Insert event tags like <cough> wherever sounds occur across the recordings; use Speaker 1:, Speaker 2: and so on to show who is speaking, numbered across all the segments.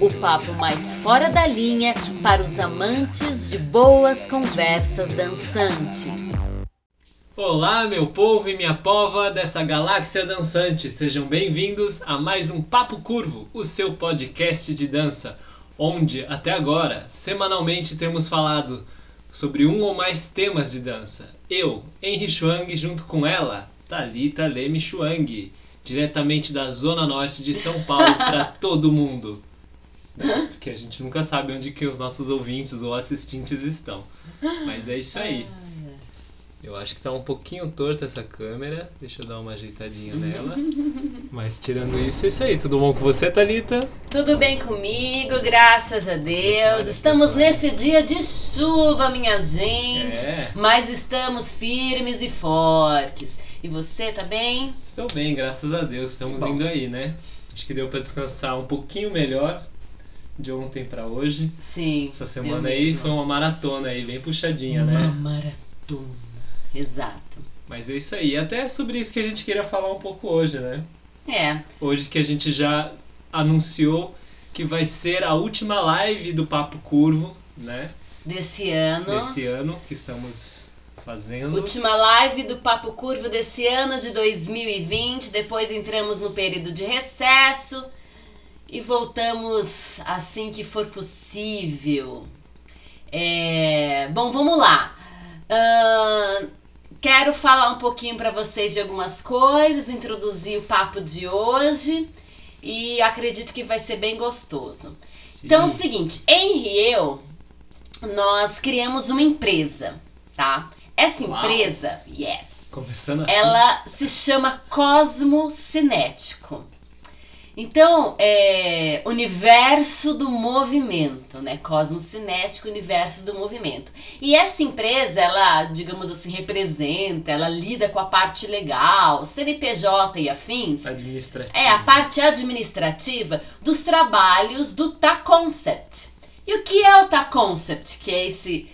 Speaker 1: o papo mais fora da linha para os amantes de boas conversas dançantes.
Speaker 2: Olá, meu povo e minha pova dessa galáxia dançante. Sejam bem-vindos a mais um Papo Curvo, o seu podcast de dança, onde até agora, semanalmente temos falado sobre um ou mais temas de dança. Eu, Henry Chuang, junto com ela, Talita Leme Chuang, diretamente da zona norte de São Paulo para <laughs> todo mundo. <laughs> Né? Porque a gente nunca sabe onde que os nossos ouvintes ou assistentes estão. Mas é isso aí. Eu acho que tá um pouquinho torta essa câmera. Deixa eu dar uma ajeitadinha nela. <laughs> Mas tirando isso, é isso aí. Tudo bom com você, Thalita?
Speaker 1: Tudo bem comigo, graças a Deus.
Speaker 2: Graças
Speaker 1: Estamos nesse dia de chuva, minha gente.
Speaker 2: É.
Speaker 1: Mas estamos firmes e fortes. E você tá bem?
Speaker 2: Estou bem, graças a Deus. Estamos indo aí, né? Acho que deu pra descansar um pouquinho melhor de ontem pra hoje.
Speaker 1: Sim.
Speaker 2: Essa semana aí foi uma maratona aí, bem puxadinha,
Speaker 1: Uma
Speaker 2: né?
Speaker 1: maratona. Exato.
Speaker 2: Mas é isso aí. Até sobre isso que a gente queria falar um pouco hoje, né?
Speaker 1: É,
Speaker 2: Hoje que a gente já anunciou que vai ser a última live do Papo Curvo, né?
Speaker 1: desse ano.
Speaker 2: Desse ano que estamos fazendo.
Speaker 1: Última live do Papo Curvo desse ano de 2020. Depois entramos no período de recesso e voltamos assim que for possível. É, Bom, vamos lá. Ahn, quero falar um pouquinho para vocês de algumas coisas, introduzir o papo de hoje e acredito que vai ser bem gostoso.
Speaker 2: Sim.
Speaker 1: Então é o seguinte, Henry e eu, nós criamos uma empresa, tá? Essa
Speaker 2: Uau.
Speaker 1: empresa, yes,
Speaker 2: Começando assim.
Speaker 1: ela se chama Cosmo Cinético. Então, é universo do movimento, né? Cosmo Cinético, universo do movimento. E essa empresa, ela, digamos assim, representa, ela lida com a parte legal, CNPJ e afins.
Speaker 2: administrativo.
Speaker 1: É a parte administrativa dos trabalhos do Ta Concept. E o que é o Ta Concept? Que é esse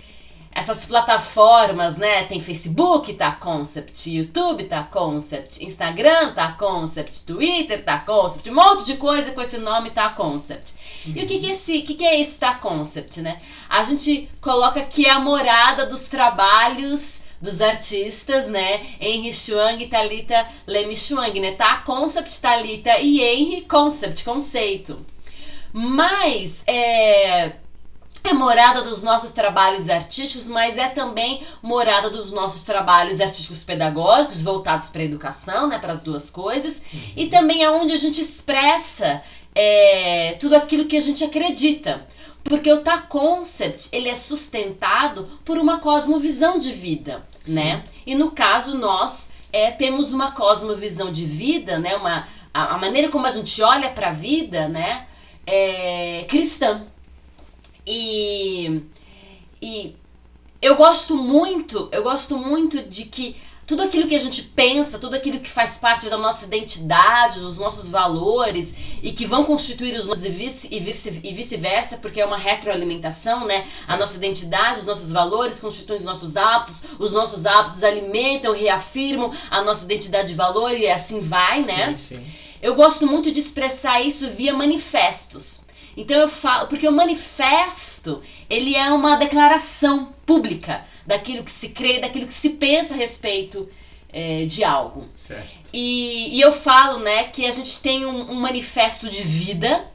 Speaker 1: essas plataformas, né? Tem Facebook Ta Concept, YouTube Ta Concept, Instagram Ta Concept, Twitter Ta Concept, um monte de coisa com esse nome Ta Concept. E o que que, é esse, o que que é esse Ta Concept, né? A gente coloca que é a morada dos trabalhos dos artistas, né? Henry Chuang e Thalita Leme Chuang, né? Tá Concept, Thalita e Henry Concept, conceito. Mas é é morada dos nossos trabalhos artísticos, mas é também morada dos nossos trabalhos artísticos pedagógicos voltados para a educação, né, para as duas coisas, e também é onde a gente expressa é, tudo aquilo que a gente acredita. Porque o Ta Concept, ele é sustentado por uma cosmovisão de vida, né? E no caso, nós é, temos uma cosmovisão de vida, né? Uma, a, a maneira como a gente olha para a vida, né? É cristã. E, e eu gosto muito, eu gosto muito de que tudo aquilo que a gente pensa, tudo aquilo que faz parte da nossa identidade, dos nossos valores e que vão constituir os nossos e vice- e vice- vice-versa, porque é uma retroalimentação, né? A nossa identidade, os nossos valores constituem os nossos hábitos, os nossos hábitos alimentam, reafirmam a nossa identidade e valor e assim vai, né?
Speaker 2: Sim, sim.
Speaker 1: Eu gosto muito de expressar isso via manifestos. Então eu falo, porque o manifesto, ele é uma declaração pública daquilo que se crê, daquilo que se pensa a respeito eh, de algo.
Speaker 2: Certo.
Speaker 1: E, e eu falo, né, que a gente tem um, um manifesto de vida.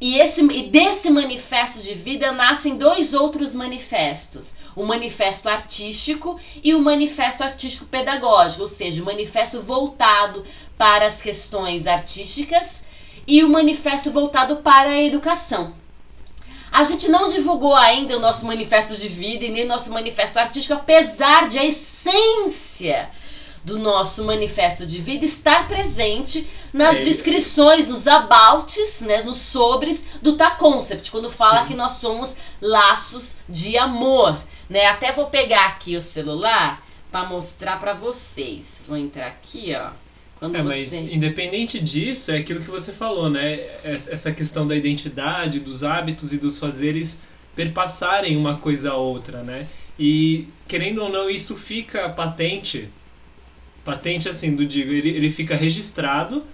Speaker 1: E, esse, e desse manifesto de vida nascem dois outros manifestos: o manifesto artístico e o manifesto artístico pedagógico, ou seja, o manifesto voltado para as questões artísticas e o manifesto voltado para a educação. A gente não divulgou ainda o nosso manifesto de vida e nem o nosso manifesto artístico, apesar de a essência do nosso manifesto de vida estar presente nas
Speaker 2: É.
Speaker 1: descrições, nos abouts, né, nos sobres do Ta Concept, quando fala
Speaker 2: Sim.
Speaker 1: que nós somos laços de amor, né? Até vou pegar aqui o celular para mostrar para vocês. Vou entrar aqui, ó.
Speaker 2: Quando é, você... mas independente disso, é aquilo que você falou, né? Essa questão da identidade, dos hábitos e dos fazeres perpassarem uma coisa a outra, né? E querendo ou não, isso fica patente, patente assim, do digo, ele, ele fica registrado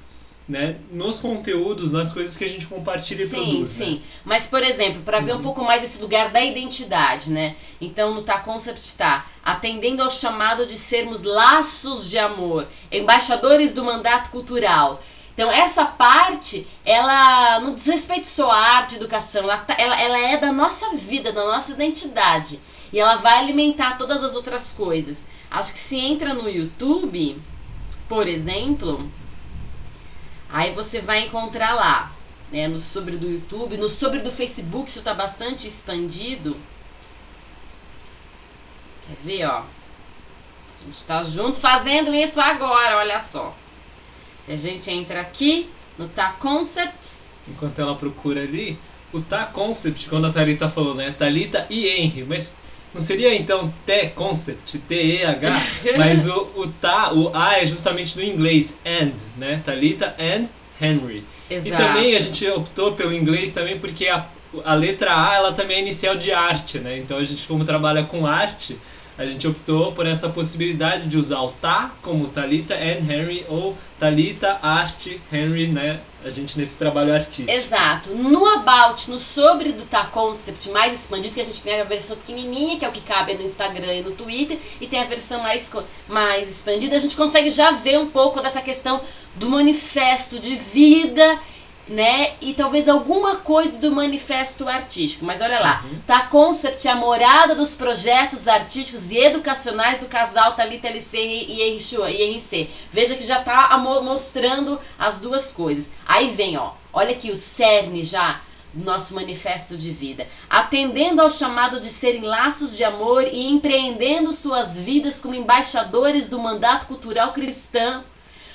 Speaker 2: né, nos conteúdos, nas coisas que a gente compartilha e
Speaker 1: sim,
Speaker 2: produz.
Speaker 1: Sim, sim. Né? Mas, por exemplo, para ver um uhum. pouco mais esse lugar da identidade, né? Então, no Tá Concept está atendendo ao chamado de sermos laços de amor, embaixadores do mandato cultural. Então, essa parte, ela não diz respeito só à arte, educação, ela, tá, ela, ela é da nossa vida, da nossa identidade. E ela vai alimentar todas as outras coisas. Acho que se entra no YouTube, por exemplo, Aí você vai encontrar lá, né, no sobre do YouTube, no sobre do Facebook, isso está bastante expandido. Quer ver, ó? A gente está junto fazendo isso agora, olha só. A gente entra aqui no Tá Concept.
Speaker 2: Enquanto ela procura ali, o Tá Concept, quando a Thalita falou, né? Thalita e Henry, mas não seria então T Concept, T-E-H, <laughs> mas o, o tá, o A é justamente do inglês, and, né? Talita and Henry. Exato. E também a gente optou pelo inglês também porque a, a letra A ela também é inicial de arte, né? Então a gente como trabalha com arte, a gente optou por essa possibilidade de usar o tá como Talita and Henry ou Talita Art Henry, né? A gente nesse trabalho artístico.
Speaker 1: Exato. No About, no sobre do Tá Concept mais expandido, que a gente tem a versão pequenininha, que é o que cabe no Instagram e no Twitter, e tem a versão mais, mais expandida, a gente consegue já ver um pouco dessa questão do manifesto de vida né? E talvez alguma coisa do manifesto artístico. Mas olha lá, uhum. tá Concept é a morada dos projetos artísticos e educacionais do casal Thalita LC e IRC. Veja que já tá mostrando as duas coisas. Aí vem, ó, olha aqui o cerne já do nosso manifesto de vida, atendendo ao chamado de serem laços de amor e empreendendo suas vidas como embaixadores do mandato cultural cristão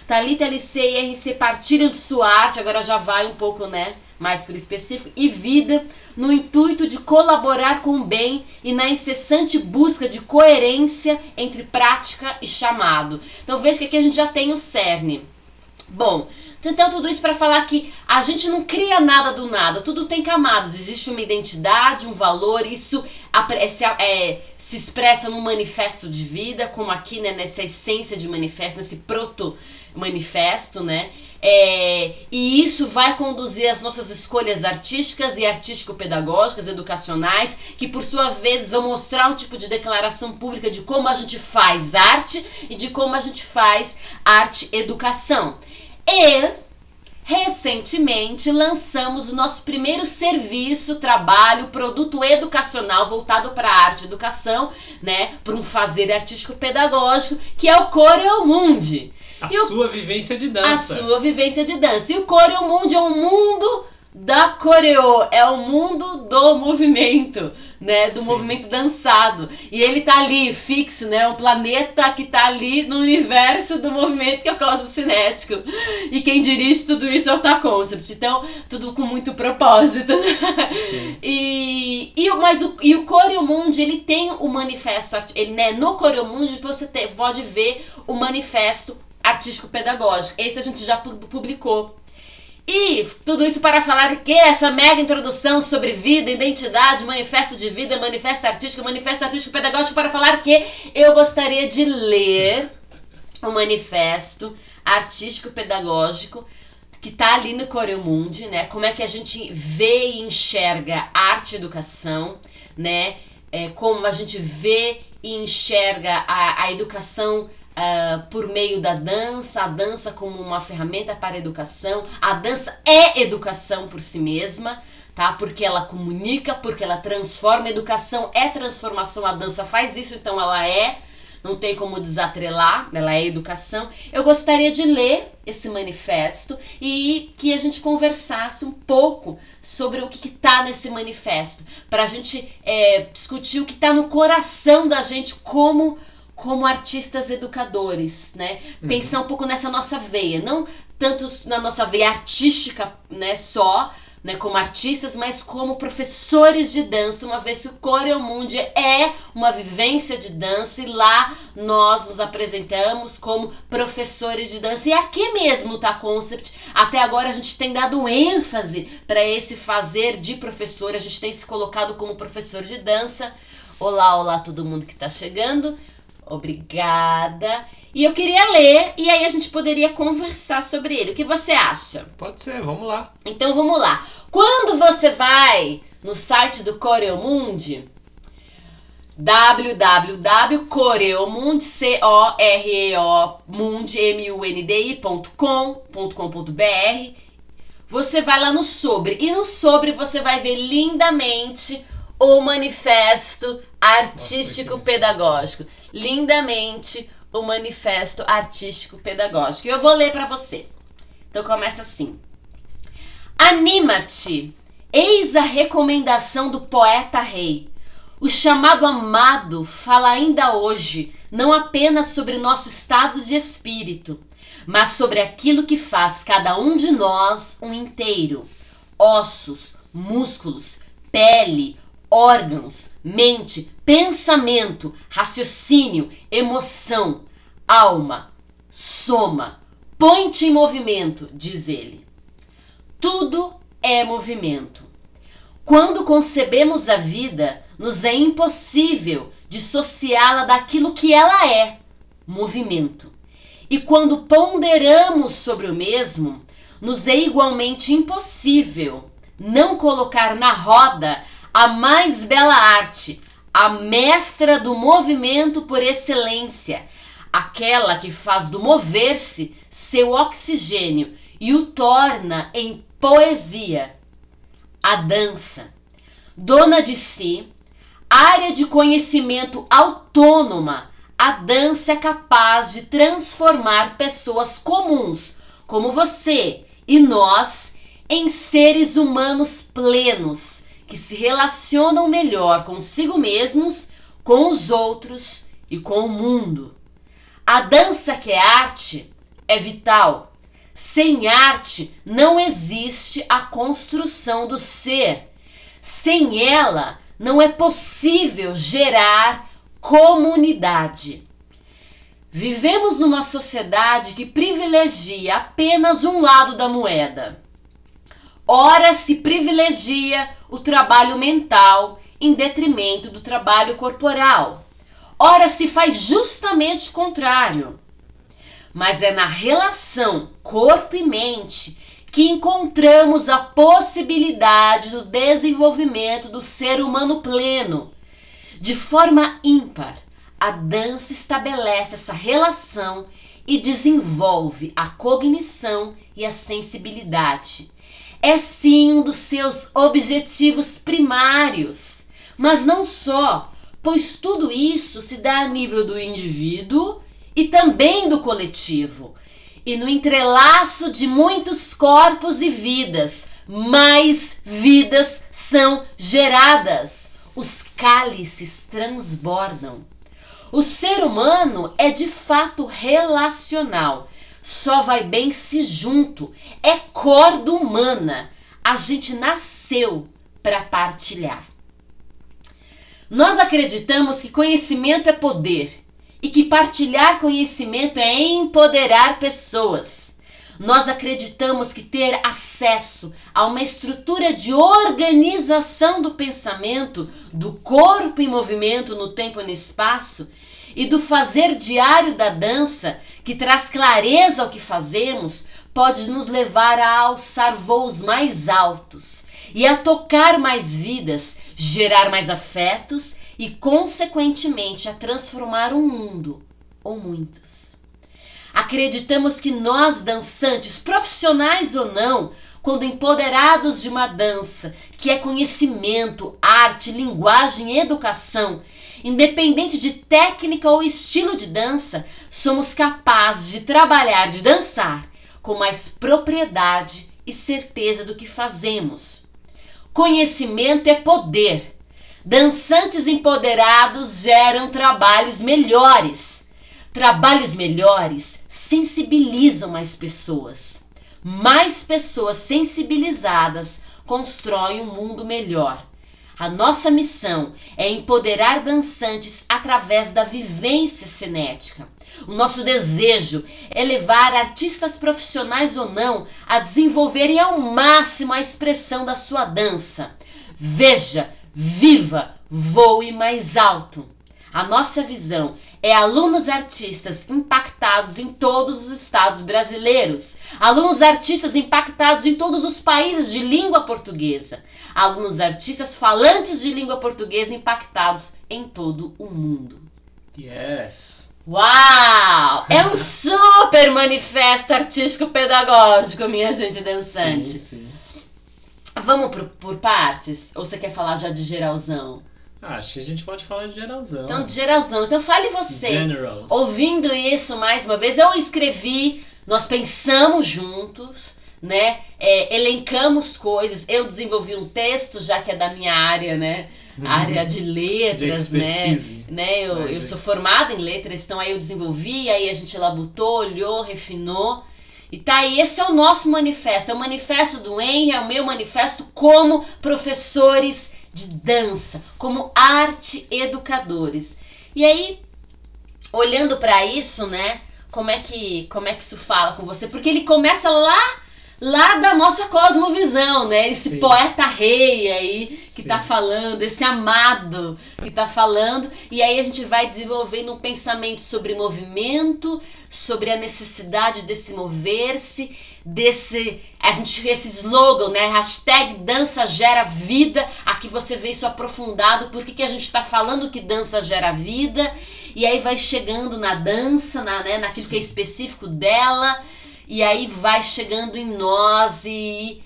Speaker 1: Thalita LC e RC partilham de sua arte, agora já vai um pouco, né? Mais por específico, e vida, no intuito de colaborar com o bem e na incessante busca de coerência entre prática e chamado. Então veja que aqui a gente já tem o cerne. Bom, então tudo isso para falar que a gente não cria nada do nada, tudo tem camadas, existe uma identidade, um valor, isso é, é, se expressa no manifesto de vida, como aqui, né, nessa essência de manifesto, nesse proto manifesto, né? É, e isso vai conduzir as nossas escolhas artísticas e artístico-pedagógicas, educacionais, que por sua vez vão mostrar um tipo de declaração pública de como a gente faz arte e de como a gente faz arte-educação. E recentemente lançamos o nosso primeiro serviço, trabalho, produto educacional voltado para arte e educação, né, para um fazer artístico pedagógico, que é o Coreo Mundi.
Speaker 2: A e sua o... vivência de dança.
Speaker 1: A sua vivência de dança. E o Coreo Mundi é um mundo da coreo, é o mundo do movimento, né, do Sim. movimento dançado. E ele tá ali fixo, né, um planeta que tá ali no universo do movimento que é o cosmo cinético. E quem dirige tudo isso é o Ta Concept. Então, tudo com muito propósito. Sim. E e mas o e o Coreo Mundi, ele tem o manifesto, ele né, no Coreo Mundi você te, pode ver o manifesto artístico pedagógico. Esse a gente já publicou e tudo isso para falar que essa mega introdução sobre vida, identidade, manifesto de vida, manifesto artístico, manifesto artístico pedagógico para falar que eu gostaria de ler o manifesto artístico pedagógico que está ali no Coreomundi, né? Como é que a gente vê e enxerga arte e educação, né? É, como a gente vê e enxerga a, a educação uh, por meio da dança, a dança como uma ferramenta para a educação. A dança é educação por si mesma, tá? Porque ela comunica, porque ela transforma. A educação é transformação, a dança faz isso, então ela é. Não tem como desatrelar, ela é educação. Eu gostaria de ler esse manifesto e que a gente conversasse um pouco sobre o que está nesse manifesto, para a gente é, discutir o que está no coração da gente como como artistas educadores, né? Uhum. Pensar um pouco nessa nossa veia, não tanto na nossa veia artística, né, só, né, como artistas, mas como professores de dança, uma vez que o Coreomundi é uma vivência de dança e lá nós nos apresentamos como professores de dança. E aqui mesmo tá Concept, até agora a gente tem dado ênfase para esse fazer de professor, a gente tem se colocado como professor de dança. Olá, olá todo mundo que está chegando. Obrigada. E eu queria ler e aí a gente poderia conversar sobre ele. O que você acha?
Speaker 2: Pode ser, vamos lá.
Speaker 1: Então vamos lá. Quando você vai no site do Coreomundi, www.coreomundi, c o r e o mundi, m u n d i.com.com.br, você vai lá no sobre e no sobre você vai ver lindamente o manifesto artístico pedagógico. Lindamente o manifesto artístico pedagógico. Eu vou ler para você. Então começa assim: Anima-te. Eis a recomendação do poeta rei. O chamado amado fala ainda hoje não apenas sobre nosso estado de espírito, mas sobre aquilo que faz cada um de nós um inteiro: ossos, músculos, pele, órgãos, mente, pensamento, raciocínio, emoção, alma, soma, põe-te em movimento, diz ele. Tudo é movimento. Quando concebemos a vida, nos é impossível dissociá-la daquilo que ela é, movimento. E quando ponderamos sobre o mesmo, nos é igualmente impossível não colocar na roda a mais bela arte, a mestra do movimento por excelência, aquela que faz do mover-se seu oxigênio e o torna em poesia. A dança, dona de si, área de conhecimento autônoma, a dança é capaz de transformar pessoas comuns, como você e nós, em seres humanos plenos que se relacionam melhor consigo mesmos, com os outros e com o mundo. A dança que é arte é vital. Sem arte não existe a construção do ser. Sem ela não é possível gerar comunidade. Vivemos numa sociedade que privilegia apenas um lado da moeda. Ora se privilegia o trabalho mental em detrimento do trabalho corporal. Ora, se faz justamente o contrário. Mas é na relação corpo e mente que encontramos a possibilidade do desenvolvimento do ser humano pleno. De forma ímpar, a dança estabelece essa relação e desenvolve a cognição e a sensibilidade é sim um dos seus objetivos primários. Mas não só, pois tudo isso se dá a nível do indivíduo e também do coletivo. E no entrelaço de muitos corpos e vidas, mais vidas são geradas. Os cálices transbordam. O ser humano é de fato relacional só vai bem se junto. É corda humana. A gente nasceu para partilhar. Nós acreditamos que conhecimento é poder e que partilhar conhecimento é empoderar pessoas. Nós acreditamos que ter acesso a uma estrutura de organização do pensamento, do corpo em movimento no tempo e no espaço e do fazer diário da dança, que traz clareza ao que fazemos, pode nos levar a alçar voos mais altos e a tocar mais vidas, gerar mais afetos e, consequentemente, a transformar um mundo ou muitos. Acreditamos que nós, dançantes, profissionais ou não, quando empoderados de uma dança, que é conhecimento, arte, linguagem educação, independente de técnica ou estilo de dança, somos capazes de trabalhar, de dançar com mais propriedade e certeza do que fazemos. Conhecimento é poder. Dançantes empoderados geram trabalhos melhores. Trabalhos melhores sensibilizam mais pessoas. Mais pessoas sensibilizadas constrói um mundo melhor. A nossa missão é empoderar dançantes através da vivência cinética. O nosso desejo é levar artistas profissionais ou não a desenvolverem ao máximo a expressão da sua dança. Veja, viva, voe mais alto. A nossa visão é alunos artistas impactados em todos os estados brasileiros, alunos artistas impactados em todos os países de língua portuguesa, alunos artistas falantes de língua portuguesa impactados em todo o mundo.
Speaker 2: Yes!
Speaker 1: Uau! <laughs> É um super manifesto artístico-pedagógico, minha gente dançante.
Speaker 2: Sim, sim.
Speaker 1: Vamos por, por partes? Ou você quer falar já de geralzão?
Speaker 2: Ah, acho que a gente pode falar de geralzão.
Speaker 1: Então, de geralzão. Então, fale você.
Speaker 2: Generals.
Speaker 1: Ouvindo isso mais uma vez, eu escrevi, nós pensamos juntos, né? É, elencamos coisas. Eu desenvolvi um texto, já que é da minha área, né? Área de letras,
Speaker 2: De
Speaker 1: né? né? Eu,
Speaker 2: Mais
Speaker 1: eu sou formada em letras, então aí eu desenvolvi, aí a gente labutou, olhou, refinou. E tá aí, esse é o nosso manifesto. É o manifesto do Henry, é o meu manifesto como professores de dança, como arte educadores. E aí, olhando pra isso, né? Como é que como é que isso fala com você? Porque ele começa lá lá da nossa cosmovisão, né? Esse
Speaker 2: Sim.
Speaker 1: poeta rei aí que
Speaker 2: Sim.
Speaker 1: tá falando, esse amado que tá falando, e aí a gente vai desenvolvendo um pensamento sobre movimento, sobre a necessidade desse mover-se, desse a gente esse slogan, né? Hashtag dança gera vida. Aqui você vê isso aprofundado. Por que, que a gente está falando que dança gera vida? E aí vai chegando na dança, na, né, naquilo que é específico dela, e aí vai chegando em nós e,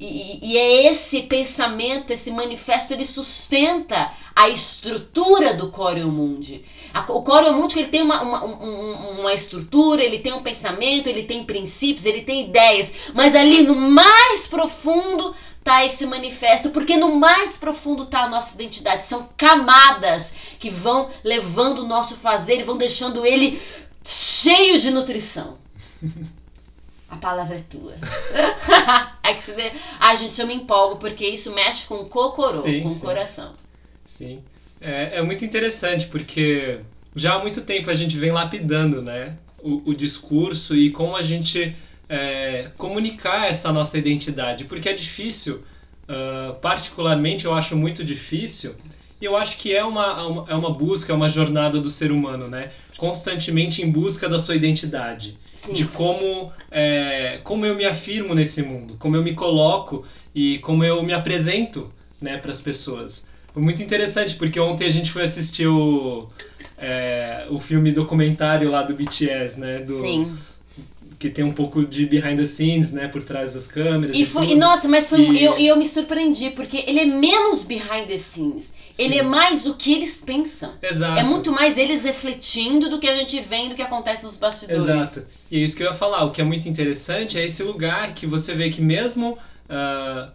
Speaker 1: e, e é esse pensamento, esse manifesto, ele sustenta a estrutura do Coreo Mundi. A- O Coreo Mundi ele tem uma, uma, um- uma estrutura, ele tem um pensamento, ele tem princípios, ele tem ideias, mas ali no mais profundo tá esse manifesto, porque no mais profundo tá a nossa identidade. São camadas que vão levando o nosso fazer e vão deixando ele cheio de nutrição. <laughs> A palavra é tua. <laughs> é que você vê. Ai, gente, eu me empolgo porque isso mexe com o cocorô,
Speaker 2: Sim,
Speaker 1: com o
Speaker 2: sim.
Speaker 1: coração.
Speaker 2: Sim. É, é muito interessante porque já há muito tempo a gente vem lapidando né, o, o discurso e como a gente é, comunicar essa nossa identidade. Porque é difícil, ah, particularmente eu acho muito difícil, e eu acho que é uma, uma- é uma busca, é uma jornada do ser humano, né? Constantemente em busca da sua identidade
Speaker 1: Sim.
Speaker 2: de como, é, como eu me afirmo nesse mundo, como eu me coloco e como eu me apresento né, para as pessoas. Foi muito interessante, porque ontem a gente foi assistir o, é, o filme documentário lá do BTS, né? Do,
Speaker 1: Sim.
Speaker 2: Que tem um pouco de behind the scenes, né? Por trás das câmeras.
Speaker 1: E foi, e nossa, mas foi,
Speaker 2: E-
Speaker 1: eu, e eu me surpreendi, porque ele é menos behind the scenes. Ele é mais o que eles pensam.
Speaker 2: Exato.
Speaker 1: É muito mais eles refletindo do que a gente vendo que acontece nos bastidores.
Speaker 2: Exato. E é isso que eu ia falar. O que é muito interessante é esse lugar que você vê que mesmo ah,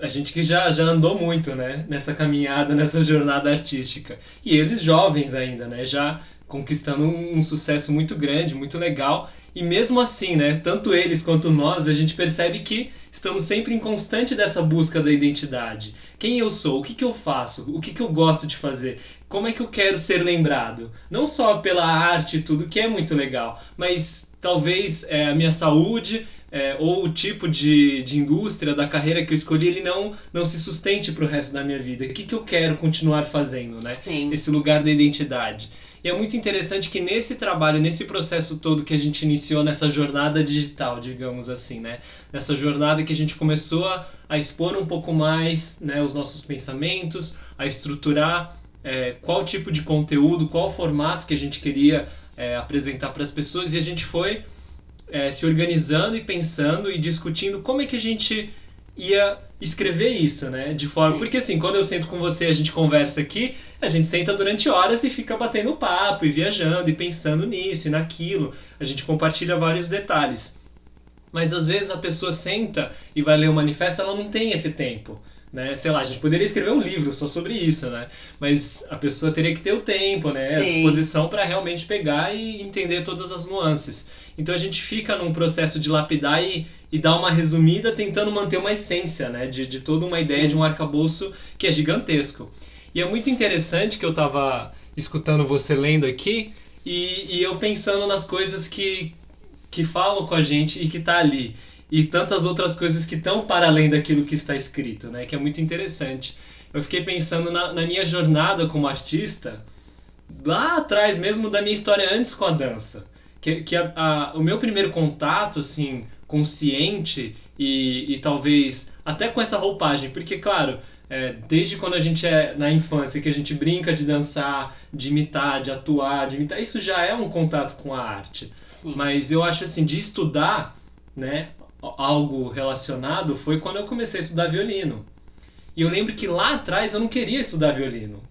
Speaker 2: a gente que já, já andou muito, né? Nessa caminhada, nessa jornada artística. E eles jovens ainda, né? Já conquistando um, um sucesso muito grande, muito legal. E mesmo assim, né? Tanto eles quanto nós, a gente percebe que estamos sempre em constante dessa busca da identidade. Quem eu sou? O que, que eu faço? O que, que eu gosto de fazer? Como é que eu quero ser lembrado? Não só pela arte e tudo, que é muito legal, mas talvez é, a minha saúde é, ou o tipo de, de indústria da carreira que eu escolhi, ele não, não se sustente para o resto da minha vida. O que, que eu quero continuar fazendo, né?
Speaker 1: Sim.
Speaker 2: Esse lugar da identidade. E é muito interessante que nesse trabalho, nesse processo todo que a gente iniciou nessa jornada digital, digamos assim, né? Nessa jornada que a gente começou a, a expor um pouco mais né, os nossos pensamentos, a estruturar é, qual tipo de conteúdo, qual formato que a gente queria é, apresentar para as pessoas e a gente foi é, se organizando e pensando e discutindo como é que a gente ia escrever isso, né? De forma.
Speaker 1: Sim.
Speaker 2: Porque assim, quando eu sento com você a gente conversa aqui, a gente senta durante horas e fica batendo papo e viajando e pensando nisso e naquilo. A gente compartilha vários detalhes. Mas às vezes a pessoa senta e vai ler o manifesto, ela não tem esse tempo. Né? Sei lá, a gente poderia escrever um livro só sobre isso, né? Mas a pessoa teria que ter o tempo, né? A disposição para realmente pegar e entender todas as nuances. Então a gente fica num processo de lapidar e, e dar uma resumida tentando manter uma essência, né? De, de toda uma ideia
Speaker 1: Sim.
Speaker 2: de um arcabouço que é gigantesco. E é muito interessante que eu tava escutando você lendo aqui e, e eu pensando nas coisas que, que falam com a gente e que tá ali. E tantas outras coisas que estão para além daquilo que está escrito, né? Que é muito interessante. Eu fiquei pensando na, na minha jornada como artista, lá atrás mesmo da minha história antes com a dança. Que, que a- a- o meu primeiro contato, assim, consciente e, e talvez até com essa roupagem, porque, claro, é, desde quando a gente é na infância, que a gente brinca de dançar, de imitar, de atuar, de imitar, isso já é um contato com a arte.
Speaker 1: Sim.
Speaker 2: Mas eu acho assim, de estudar, né, algo relacionado foi quando eu comecei a estudar violino. E eu lembro que lá atrás eu não queria estudar violino.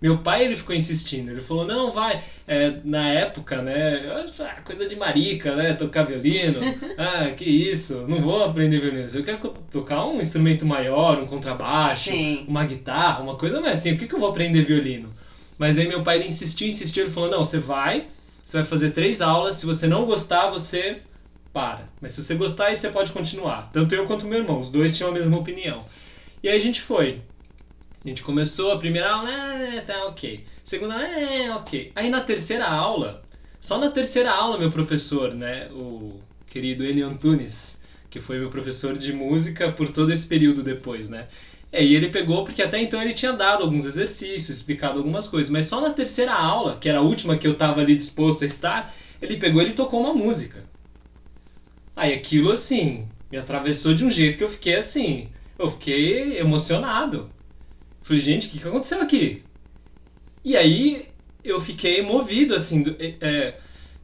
Speaker 2: Meu pai ele ficou insistindo, ele falou não vai, É, na época né, ah, coisa de marica, né, tocar violino, <laughs> ah que isso, não vou aprender violino, eu quero tocar um instrumento maior, um contrabaixo,
Speaker 1: Sim.
Speaker 2: uma guitarra, uma coisa mais assim, por que, que eu vou aprender violino? Mas aí meu pai ele insistiu, insistiu, ele falou, não, você vai, você vai fazer três aulas, se você não gostar, você para. Mas se você gostar, aí você pode continuar. Tanto eu quanto meu irmão, os dois tinham a mesma opinião. E aí a gente foi. A gente começou a primeira aula, é, tá ok. Segunda, é, ok. Aí na terceira aula, só na terceira aula, meu professor, né, o querido Enio Antunes, que foi meu professor de música por todo esse período depois, né? É, e ele pegou porque até então ele tinha dado alguns exercícios, explicado algumas coisas, mas só na terceira aula, que era a última que eu tava ali disposto a estar, ele pegou e tocou uma música. Aí aquilo assim, me atravessou de um jeito que eu fiquei assim, eu fiquei emocionado. Falei, gente, o que, que aconteceu aqui? E aí eu fiquei movido assim, do- é,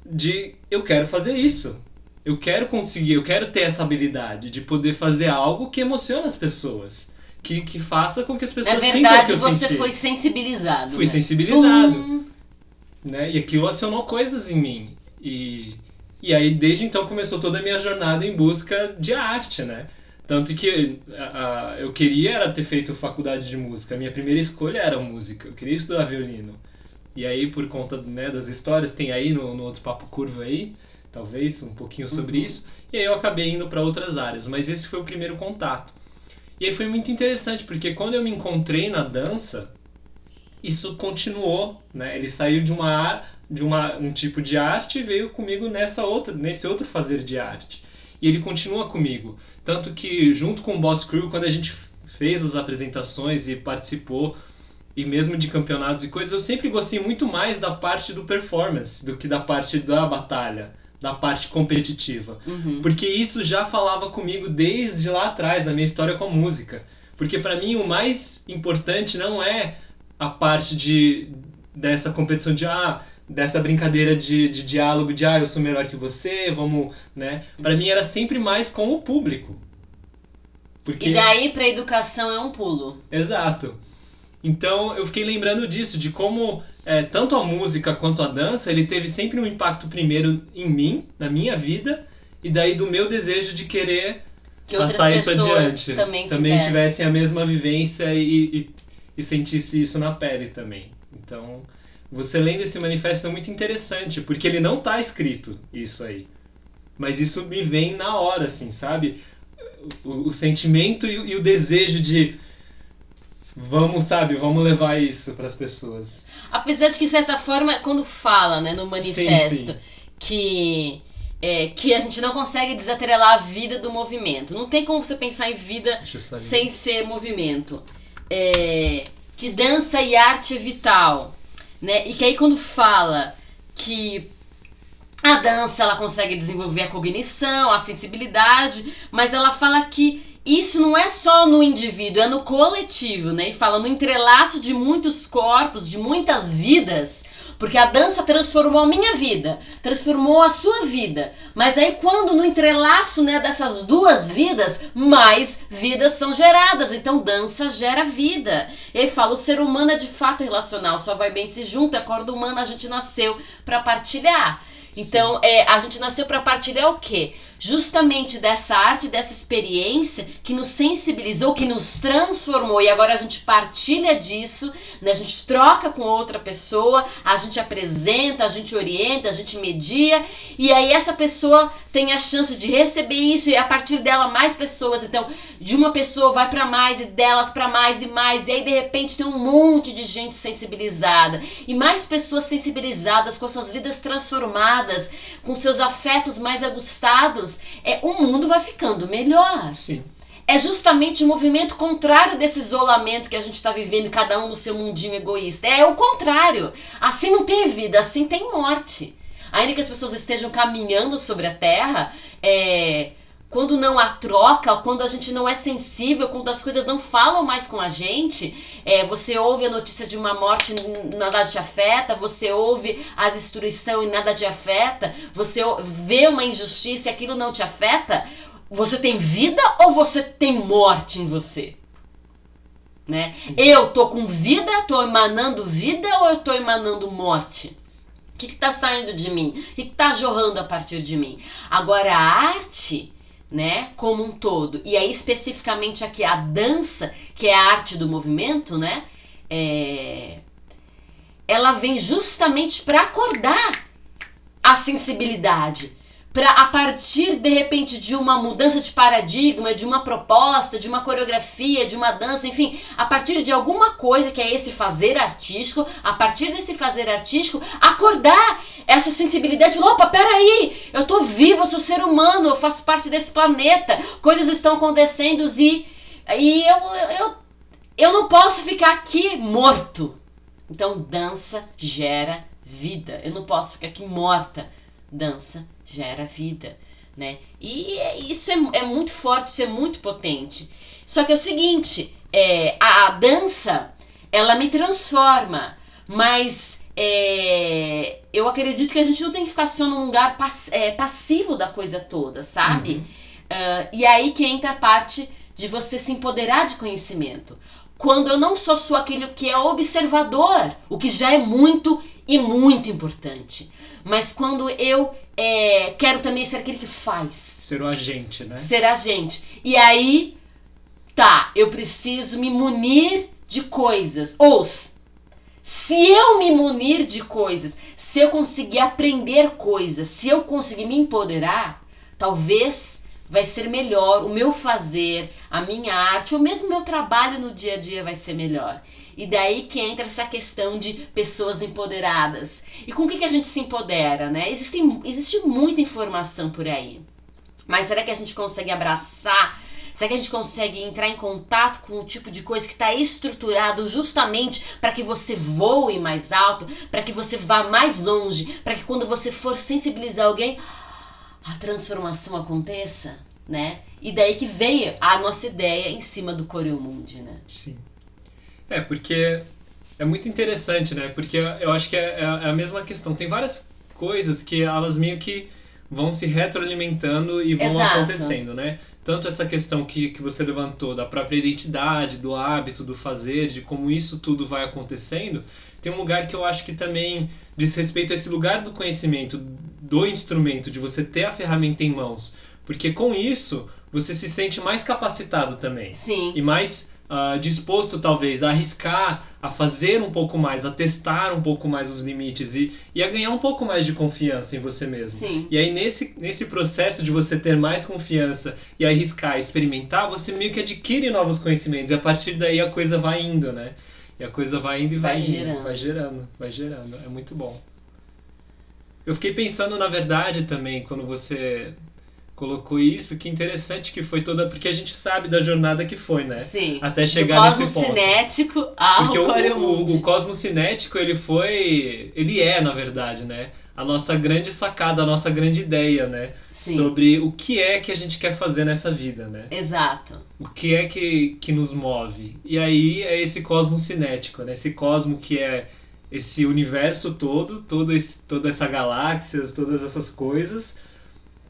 Speaker 2: de eu quero fazer isso. Eu quero conseguir, eu quero ter essa habilidade de poder fazer algo que emociona as pessoas. Que, que faça com que as
Speaker 1: Na
Speaker 2: pessoas sintam o que
Speaker 1: verdade,
Speaker 2: eu
Speaker 1: você
Speaker 2: senti.
Speaker 1: foi sensibilizado.
Speaker 2: Fui
Speaker 1: né?
Speaker 2: sensibilizado né? E aquilo acionou coisas em mim. E, e aí, desde então, começou toda a minha jornada em busca de arte, né? Tanto que a, a- eu queria era ter feito faculdade de música. A minha primeira escolha era música. Eu queria estudar violino. E aí, por conta né, das histórias, tem aí no, no outro Papo Curvo aí, talvez, um pouquinho sobre
Speaker 1: Uhum.
Speaker 2: isso. E aí eu acabei indo para outras áreas. Mas esse foi o primeiro contato. E aí foi muito interessante, porque quando eu me encontrei na dança, isso continuou, né? Ele saiu de uma de uma, um tipo de arte veio comigo nessa outra, nesse outro fazer de arte. E ele continua comigo, tanto que junto com o Boss Crew, quando a gente fez as apresentações e participou e mesmo de campeonatos e coisas, eu sempre gostei muito mais da parte do performance do que da parte da batalha, da parte competitiva.
Speaker 1: Uhum.
Speaker 2: Porque isso já falava comigo desde lá atrás, na minha história com a música. Porque pra mim o mais importante não é a parte de dessa competição de ah, dessa brincadeira de, de diálogo de ah, eu sou melhor que você, vamos, né? Pra mim era sempre mais com o público. Porque
Speaker 1: E daí pra educação é um pulo.
Speaker 2: Exato. Então eu fiquei lembrando disso, de como é, tanto a música quanto a dança, ele teve sempre um impacto primeiro em mim, na minha vida, e daí do meu desejo de querer
Speaker 1: Que
Speaker 2: passar isso adiante.
Speaker 1: também, tivessem.
Speaker 2: tivessem a mesma vivência e, e, e sentisse isso na pele também. Então, você lendo esse manifesto é muito interessante, porque ele não tá escrito isso aí. Mas isso me vem na hora, assim, sabe? O, o sentimento e, o- e o desejo de vamos, sabe, vamos levar isso para as pessoas.
Speaker 1: Apesar de que, de certa forma, quando fala né, no manifesto
Speaker 2: sim.
Speaker 1: que é, que a gente não consegue desatrelar a vida do movimento. Não tem como você pensar em vida sem ser movimento. É, que dança e arte é vital. Né? E que aí quando fala que a dança ela consegue desenvolver a cognição, a sensibilidade, mas ela fala que isso não é só no indivíduo, é no coletivo, né? E fala no entrelaço de muitos corpos, de muitas vidas, porque a dança transformou a minha vida, transformou a sua vida. Mas aí quando no entrelaço, né, dessas duas vidas, mais vidas são geradas. Então dança gera vida. E aí fala, o ser humano é de fato relacional, só vai bem se junta, a corda humana a gente nasceu para partilhar. Então, é, a gente nasceu para partilhar o quê? Justamente dessa arte, dessa experiência que nos sensibilizou, que nos transformou e agora a gente partilha disso, né? A gente troca com outra pessoa, a gente apresenta, a gente orienta, a gente media e aí essa pessoa tem a chance de receber isso e a partir dela mais pessoas. Então, de uma pessoa vai para mais e delas para mais e mais e aí de repente tem um monte de gente sensibilizada e mais pessoas sensibilizadas com suas vidas transformadas, com seus afetos mais agustados, é o mundo vai ficando melhor.
Speaker 2: Sim.
Speaker 1: É justamente o movimento contrário desse isolamento que a gente está vivendo, cada um no seu mundinho egoísta. É o contrário. Assim não tem vida, assim tem morte. Ainda que as pessoas estejam caminhando sobre a terra, é, quando não há troca, quando a gente não é sensível, quando as coisas não falam mais com a gente, é, você ouve a notícia de uma morte nada te afeta, você ouve a destruição e nada te afeta, você vê uma injustiça e aquilo não te afeta, você tem vida ou você tem morte em você? Né? Eu tô com vida, tô emanando vida ou eu tô emanando morte? O que está saindo de mim? O que está jorrando a partir de mim? Agora, a arte né, como um todo. E aí especificamente aqui a dança, que é a arte do movimento, né, é... ela vem justamente para acordar a sensibilidade, para a partir de repente de uma mudança de paradigma, de uma proposta, de uma coreografia, de uma dança, enfim, a partir de alguma coisa que é esse fazer artístico, a partir desse fazer artístico, acordar essa sensibilidade, opa, peraí, eu tô vivo, eu sou ser humano, eu faço parte desse planeta, coisas estão acontecendo e, e eu, eu, eu não posso ficar aqui morto. Então, dança gera vida. Eu não posso ficar aqui morta. Dança gera vida, né? E é, isso é, é muito forte, isso é muito potente. Só que é o seguinte, é, a, a dança, ela me transforma, mas é, eu acredito que a gente não tem que ficar só num lugar pass, é, passivo da coisa toda, sabe? Uhum. Uh, e aí que entra a parte de você se empoderar de conhecimento. Quando eu não sou só aquele que é observador, o que já é muito e muito importante. Mas quando eu é, quero também ser aquele que faz.
Speaker 2: Ser o agente, né?
Speaker 1: Ser agente. E aí, tá, eu preciso me munir de coisas. Ou, se eu me munir de coisas, se eu conseguir aprender coisas, se eu conseguir me empoderar, talvez vai ser melhor o meu fazer, a minha arte, ou mesmo o meu trabalho no dia a dia vai ser melhor. E daí que entra essa questão de pessoas empoderadas. E com o que, que a gente se empodera, né? Existe, existe muita informação por aí. Mas será que a gente consegue abraçar? Será que a gente consegue entrar em contato com o tipo de coisa que está estruturado justamente para que você voe mais alto, para que você vá mais longe, para que quando você for sensibilizar alguém, a transformação aconteça, né? E daí que veio a nossa ideia em cima do Coreo Mundi, né?
Speaker 2: Sim. É, porque é muito interessante, né? Porque eu acho que é, é, é a mesma questão. Tem várias coisas que elas meio que vão se retroalimentando e vão Exato. acontecendo, né? Tanto essa questão que, que você levantou da própria identidade, do hábito, do fazer, de como isso tudo vai acontecendo, tem um lugar que eu acho que também diz respeito a esse lugar do conhecimento, do instrumento, de você ter a ferramenta em mãos. Porque com isso, você se sente mais capacitado também.
Speaker 1: Sim.
Speaker 2: E mais uh, disposto talvez a arriscar, a fazer um pouco mais, a testar um pouco mais os limites e, e a ganhar um pouco mais de confiança em você mesmo.
Speaker 1: Sim.
Speaker 2: E aí nesse, nesse processo de você ter mais confiança e arriscar, experimentar, você meio que adquire novos conhecimentos e a partir daí a coisa vai indo, né? E a coisa vai indo e vai, vai indo, gerando. vai gerando, vai gerando. É muito bom. Eu fiquei pensando, na verdade, também, quando você colocou isso, que interessante que foi toda, porque a gente sabe da jornada que foi, né?
Speaker 1: Sim.
Speaker 2: Até chegar nesse ponto.
Speaker 1: cinético ao
Speaker 2: Porque o, o, o cosmos cinético, ele foi, ele é, na verdade, né? A nossa grande sacada, a nossa grande ideia, né? Sim. Sobre o que é que a gente quer fazer nessa vida, né?
Speaker 1: Exato.
Speaker 2: O que é que, que nos move. E aí é esse cosmos cinético, né? Esse cosmo que é esse universo todo, todo esse, toda essa galáxias, todas essas coisas,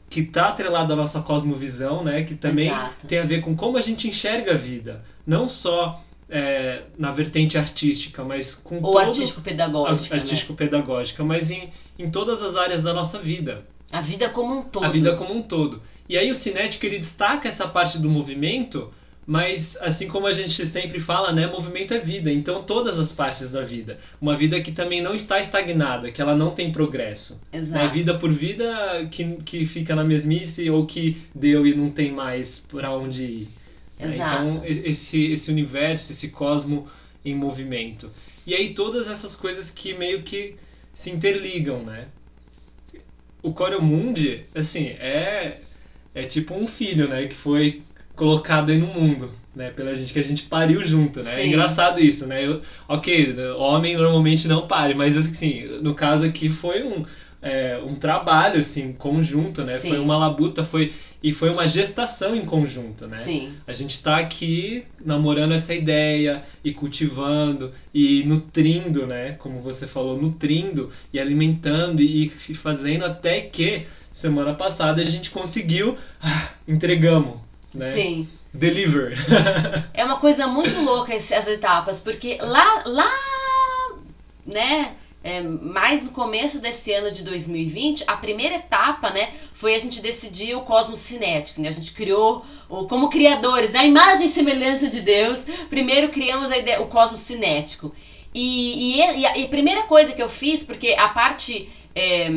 Speaker 2: que está atrelado à nossa cosmovisão, né? Que também
Speaker 1: Exato.
Speaker 2: tem a ver com como a gente enxerga a vida. Não só é, na vertente artística, mas com
Speaker 1: Ou
Speaker 2: todo
Speaker 1: artístico-pedagógica. né?
Speaker 2: artístico-pedagógica, mas em, em todas as áreas da nossa vida,
Speaker 1: A vida como um todo.
Speaker 2: a vida como um todo. E aí o cinético ele destaca essa parte do movimento, mas assim como a gente sempre fala, né, movimento é vida, então todas as partes da vida. Uma vida que também não está estagnada, que ela não tem progresso.
Speaker 1: Exato.
Speaker 2: Vida por vida que, que fica na mesmice ou que deu e não tem mais para onde ir. né?
Speaker 1: Exato.
Speaker 2: Então esse, esse universo, esse cosmo em movimento. E aí todas essas coisas que meio que se interligam, né? O Coreo Mundi, assim, é, é tipo um filho, né? Que foi colocado aí no mundo, né? Pela gente, que a gente pariu junto, né? É
Speaker 1: Sim.
Speaker 2: engraçado isso, né? Eu, ok, homem normalmente não pare, mas assim, no caso aqui foi um, é, um trabalho, assim, conjunto, né?
Speaker 1: Sim.
Speaker 2: Foi uma labuta, foi... E foi uma gestação em conjunto, né?
Speaker 1: Sim.
Speaker 2: A gente tá aqui namorando essa ideia e cultivando e nutrindo, né? Como você falou, nutrindo e alimentando e e fazendo até que semana passada a gente conseguiu, ah, entregamos, né?
Speaker 1: Sim.
Speaker 2: Deliver. <laughs>
Speaker 1: É uma coisa muito louca esse- as etapas, porque lá, lá, né, é, mais no começo desse ano de 2020, a primeira etapa, né, foi a gente decidir o cosmos cinético, né, a gente criou, o- como criadores, a imagem e semelhança de Deus, primeiro criamos a ideia, o cosmos cinético. E, e, e a, e a primeira coisa que eu fiz, porque a parte é,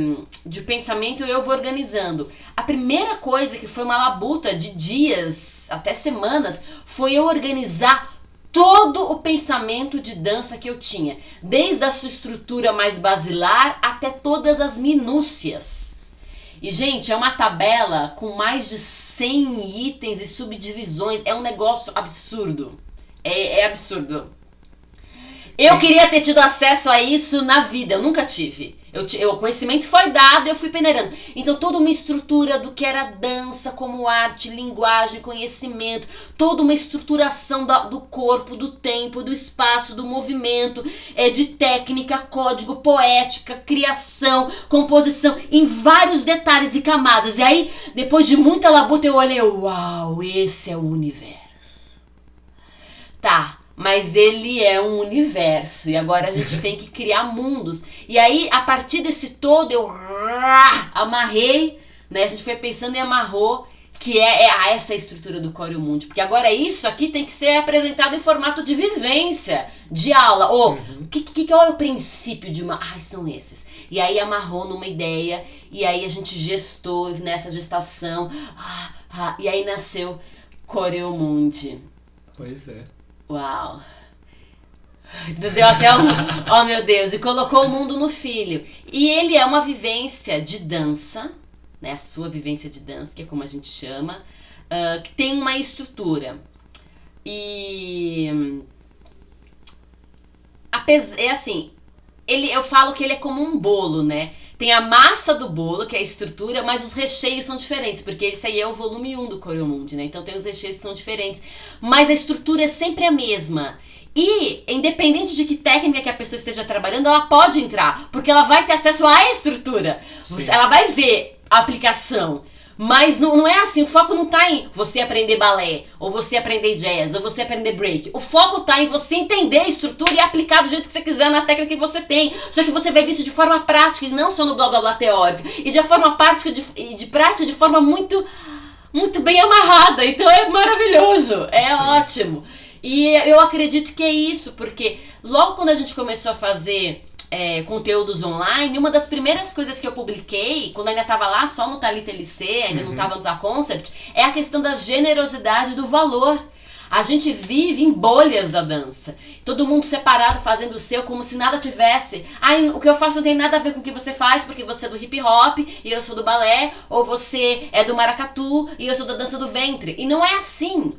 Speaker 1: de pensamento eu vou organizando, a primeira coisa que foi uma labuta de dias, até semanas, foi eu organizar todo o pensamento de dança que eu tinha, desde a sua estrutura mais basilar até todas as minúcias. E gente, é uma tabela com mais de 100 itens e subdivisões, é um negócio absurdo. É, é absurdo. Eu queria ter tido acesso a isso na vida, eu nunca tive. Eu, eu- o conhecimento foi dado, eu fui peneirando. Então, toda uma estrutura do que era dança, como arte, linguagem, conhecimento, toda uma estruturação do corpo, do tempo, do espaço, do movimento, é, de técnica, código, poética, criação, composição, em vários detalhes e camadas. E aí, depois de muita labuta, eu olhei, uau, esse é o universo. Tá, mas ele é um universo e agora a gente tem que criar mundos. E aí, a partir desse todo, eu <laughs> amarrei, né? A gente foi pensando e amarrou que é, é a- essa estrutura do Core Mundi. Porque agora isso aqui tem que ser apresentado em formato de vivência, de aula. Ou,
Speaker 2: Uhum.
Speaker 1: o que, que, qual é o princípio de uma. Ai, são esses. E aí amarrou numa ideia, e aí a gente gestou nessa gestação, ah, ah, e aí nasceu Coreomundi.
Speaker 2: Pois é.
Speaker 1: Uau! Deu até um. Oh meu Deus! E colocou o mundo no filho. E ele é uma vivência de dança, né? A sua vivência de dança, que é como a gente chama, ah, que tem uma estrutura. E. apes- É assim, ele, eu falo que ele é como um bolo, né? Tem a massa do bolo, que é a estrutura, mas os recheios são diferentes, porque esse aí é o volume 1 do Coreomundi, né? Então tem os recheios que são diferentes. Mas a estrutura é sempre a mesma. E, independente de que técnica que a pessoa esteja trabalhando, ela pode entrar, porque ela vai ter acesso à estrutura.
Speaker 2: Sim.
Speaker 1: ela vai ver a aplicação. Mas não, não é assim, o foco não tá em você aprender balé, ou você aprender jazz, ou você aprender break. O foco tá em você entender a estrutura e aplicar do jeito que você quiser na técnica que você tem. Só que você vai ver isso de forma prática, e não só no blá blá blá teórico. E de forma prática, de, e de prática de forma muito, muito bem amarrada. Então é maravilhoso, é
Speaker 2: Sim.
Speaker 1: ótimo. E eu acredito que é isso, porque logo quando a gente começou a fazer é, conteúdos online, uma das primeiras coisas que eu publiquei, quando ainda estava lá só no Thalita LC, ainda não
Speaker 2: Uhum.
Speaker 1: estava no Concept, é a questão da generosidade do valor. A gente vive em bolhas da dança. Todo mundo separado fazendo o seu como se nada tivesse. Ai, o que eu faço não tem nada a ver com o que você faz, porque você é do hip hop e eu sou do balé, ou você é do maracatu e eu sou da dança do ventre. E não é assim.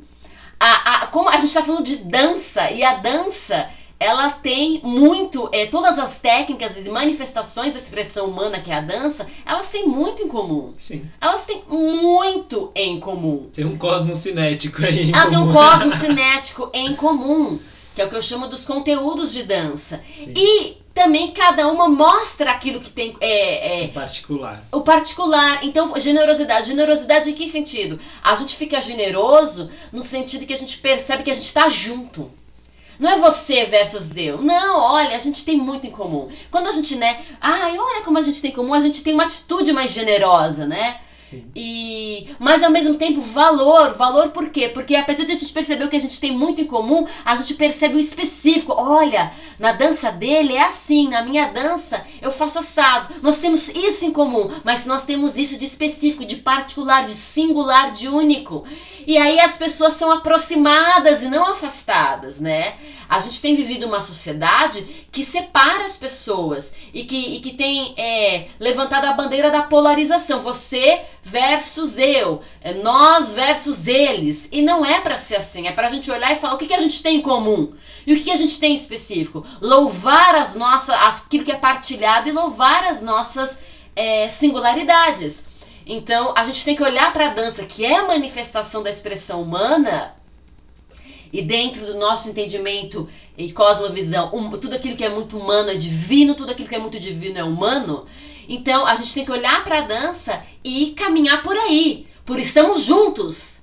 Speaker 1: A, a- como a gente está falando de dança, e a dança ela tem muito, é, todas as técnicas e manifestações da expressão humana que é a dança, elas têm muito em comum.
Speaker 2: Sim.
Speaker 1: Elas têm muito em comum.
Speaker 2: Tem um cosmo cinético aí. em
Speaker 1: Ela tem um
Speaker 2: comum.
Speaker 1: cosmo <laughs> cinético em comum, que é o que eu chamo dos conteúdos de dança.
Speaker 2: Sim.
Speaker 1: E também cada uma mostra aquilo que tem. É, é,
Speaker 2: Em particular.
Speaker 1: o particular. Então, generosidade. Generosidade em que sentido? A gente fica generoso no sentido que a gente percebe que a gente está junto. Não é você versus eu. Não, olha, a gente tem muito em comum. Quando a gente, né? Ai, olha como a gente tem em comum, a gente tem uma atitude mais generosa, né?
Speaker 2: Sim.
Speaker 1: E, mas ao mesmo tempo, valor. Valor por quê? Porque apesar de a gente perceber o que a gente tem muito em comum, a gente percebe o específico. Olha, na dança dele é assim, na minha dança eu faço assado. Nós temos isso em comum, mas nós temos isso de específico, de particular, de singular, de único. E aí as pessoas são aproximadas e não afastadas, né? A gente tem vivido uma sociedade que separa as pessoas e que, e que tem é, levantado a bandeira da polarização. Você versus eu, é nós versus eles. E não é para ser assim, é para a gente olhar e falar o que, que a gente tem em comum e o que, que a gente tem em específico. Louvar as nossas, aquilo que é partilhado e louvar as nossas é, singularidades. Então, a gente tem que olhar para a dança, que é a manifestação da expressão humana, e dentro do nosso entendimento e cosmovisão, um, tudo aquilo que é muito humano é divino, tudo aquilo que é muito divino é humano. Então, a gente tem que olhar para a dança e caminhar por aí, por estamos juntos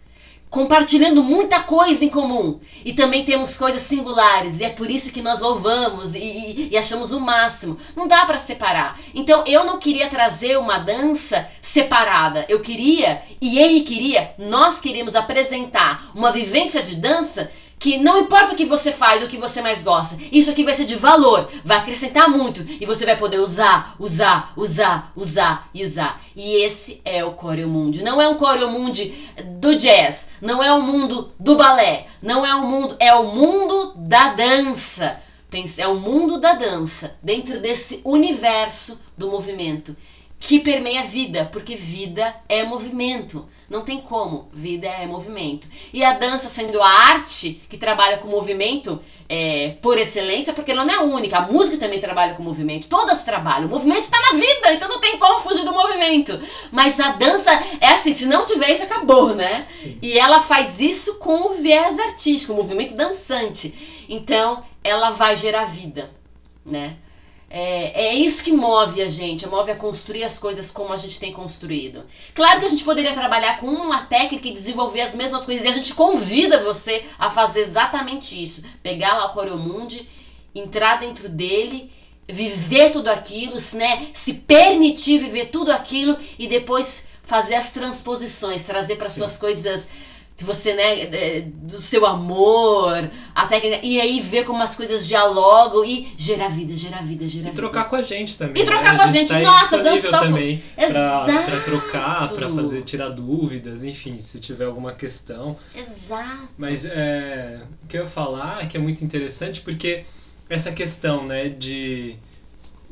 Speaker 1: compartilhando muita coisa em comum. E também temos coisas singulares, e é por isso que nós louvamos e, e, e achamos o máximo. Não dá para separar. Então eu não queria trazer uma dança separada. Eu queria, e ele queria, nós queríamos apresentar uma vivência de dança que não importa o que você faz, o que você mais gosta, isso aqui vai ser de valor, vai acrescentar muito e você vai poder usar, usar, usar, usar e usar. E esse é o Mundi. Não é um Mundi do jazz, não é o mundo do balé, não é o mundo, é o mundo da dança. É o mundo da dança, dentro desse universo do movimento que permeia a vida, porque vida é movimento. Não tem como, vida é movimento. E a dança sendo a arte que trabalha com movimento é, por excelência, porque ela não é a única. A música também trabalha com movimento. Todas trabalham. O movimento está na vida, então não tem como fugir do movimento. Mas a dança é assim, se não tiver isso, acabou, né?
Speaker 2: Sim.
Speaker 1: E ela faz isso com o viés artístico, o movimento dançante. Então, ela vai gerar vida, né? É, é isso que move a gente, move a construir as coisas como a gente tem construído. Claro que a gente poderia trabalhar com uma técnica e desenvolver as mesmas coisas, e a gente convida você a fazer exatamente isso. Pegar lá o Coriomundi, entrar dentro dele, viver tudo aquilo, né? se permitir viver tudo aquilo e depois fazer as transposições, trazer para suas coisas que você, né, é, do seu amor, a técnica, e aí ver como as coisas dialogam e gerar vida, gerar vida, gerar
Speaker 2: E
Speaker 1: vida.
Speaker 2: trocar com a gente também.
Speaker 1: E trocar
Speaker 2: né?
Speaker 1: com a gente,
Speaker 2: tá aí
Speaker 1: nossa, eu danço
Speaker 2: também pra,
Speaker 1: Exato.
Speaker 2: pra trocar, pra fazer, tirar dúvidas, enfim, se tiver alguma questão.
Speaker 1: Exato.
Speaker 2: Mas é, o que eu ia falar é que é muito interessante porque essa questão, né, de,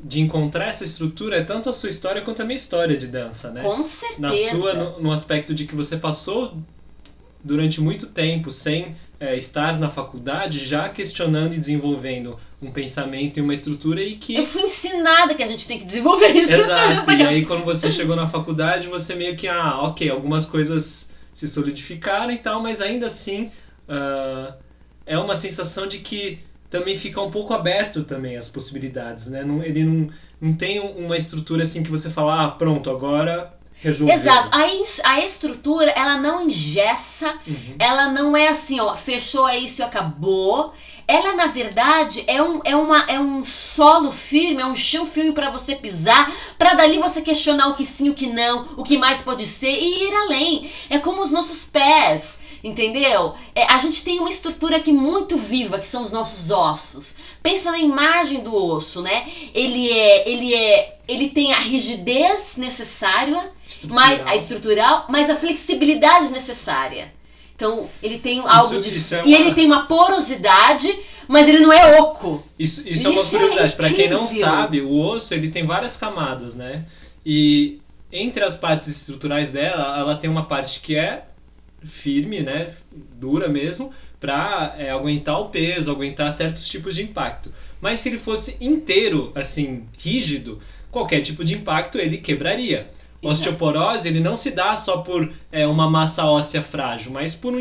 Speaker 2: de encontrar essa estrutura é tanto a sua história quanto a minha história de dança, né?
Speaker 1: Com certeza.
Speaker 2: Na sua, no, no aspecto de que você passou durante muito tempo sem é, estar na faculdade, já questionando e desenvolvendo um pensamento e uma estrutura e que
Speaker 1: Eu fui ensinada que a gente tem que desenvolver isso.
Speaker 2: Exato. E aí <laughs> quando você chegou na faculdade, você meio que, ah, ok, algumas coisas se solidificaram e tal, mas ainda assim ah, é uma sensação de que também fica um pouco aberto também as possibilidades, né? Não, ele não, não tem um- uma estrutura assim que você fala, ah, pronto, agora resolveu.
Speaker 1: Exato. A, a estrutura, ela não engessa,
Speaker 2: Uhum.
Speaker 1: ela não é assim, ó, fechou é isso e acabou. Ela, na verdade, é um, é uma, é um solo firme, é um chão firme para você pisar, para dali você questionar o que sim, o que não, o que mais pode ser e ir além. É como os nossos pés. Entendeu? É, a gente tem uma estrutura aqui muito viva, que são os nossos ossos. Pensa na imagem do osso, né? Ele é, ele é, ele tem a rigidez necessária, mas a estrutural, mas a flexibilidade necessária. Então, ele tem algo de
Speaker 2: isso é
Speaker 1: e
Speaker 2: uma-
Speaker 1: ele tem uma porosidade, mas ele não é oco.
Speaker 2: Isso, isso é uma
Speaker 1: Isso é
Speaker 2: curiosidade. Pra quem não sabe, o osso ele tem várias camadas, né? E entre as partes estruturais dela, ela tem uma parte que é firme, né? Dura mesmo, pra é, aguentar o peso, aguentar certos tipos de impacto. Mas se ele fosse inteiro, assim, rígido, qualquer tipo de impacto ele quebraria. Osteoporose ele não se dá só por é, uma massa óssea frágil, mas por um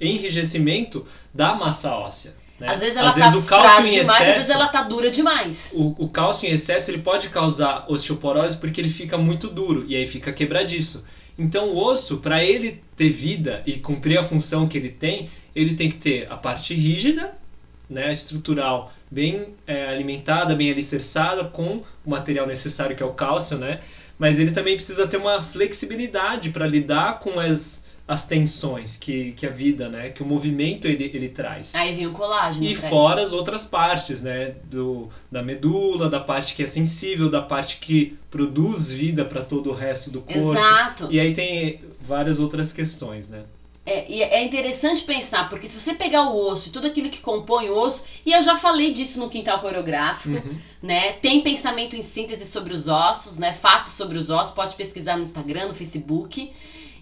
Speaker 2: enrijecimento da massa óssea. né?
Speaker 1: Às vezes ela
Speaker 2: Às
Speaker 1: tá
Speaker 2: vezes o cálcio
Speaker 1: frágil
Speaker 2: em
Speaker 1: demais, às vezes
Speaker 2: excesso-
Speaker 1: ela tá dura demais.
Speaker 2: o, o cálcio em excesso ele pode causar osteoporose porque ele fica muito duro e aí fica quebradiço. Então o osso, para ele ter vida e cumprir a função que ele tem, ele tem que ter a parte rígida né, estrutural bem é, alimentada, bem alicerçada com o material necessário que é o cálcio, né? Mas ele também precisa ter uma flexibilidade para lidar com as, as tensões que, que a vida, né, que o movimento ele, ele traz.
Speaker 1: Aí vem o colágeno.
Speaker 2: E fora as outras partes, né, do, da medula, da parte que é sensível, da parte que produz vida para todo o resto do corpo.
Speaker 1: Exato.
Speaker 2: E aí tem várias outras questões, né?
Speaker 1: É, e é interessante pensar, porque se você pegar o osso, tudo aquilo que compõe o osso, e eu já falei disso no quintal coreográfico,
Speaker 2: Uhum.
Speaker 1: né? Tem pensamento em síntese sobre os ossos, né? Fatos sobre os ossos, pode pesquisar no Instagram, no Facebook.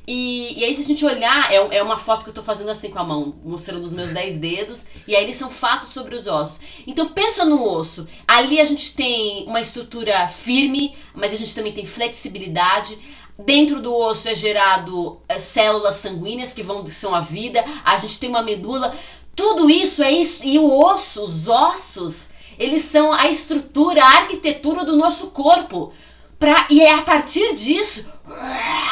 Speaker 1: E, e aí, se a gente olhar, é, é uma foto que eu tô fazendo assim com a mão, mostrando os meus 10 dedos, e aí eles são fatos sobre os ossos. Então pensa no osso. Ali a gente tem uma estrutura firme, mas a gente também tem flexibilidade. Dentro do osso é gerado é, células sanguíneas que vão são a vida. A gente tem uma medula. Tudo isso é isso. E o osso, os ossos, eles são a estrutura, a arquitetura do nosso corpo. Pra, e é a partir disso,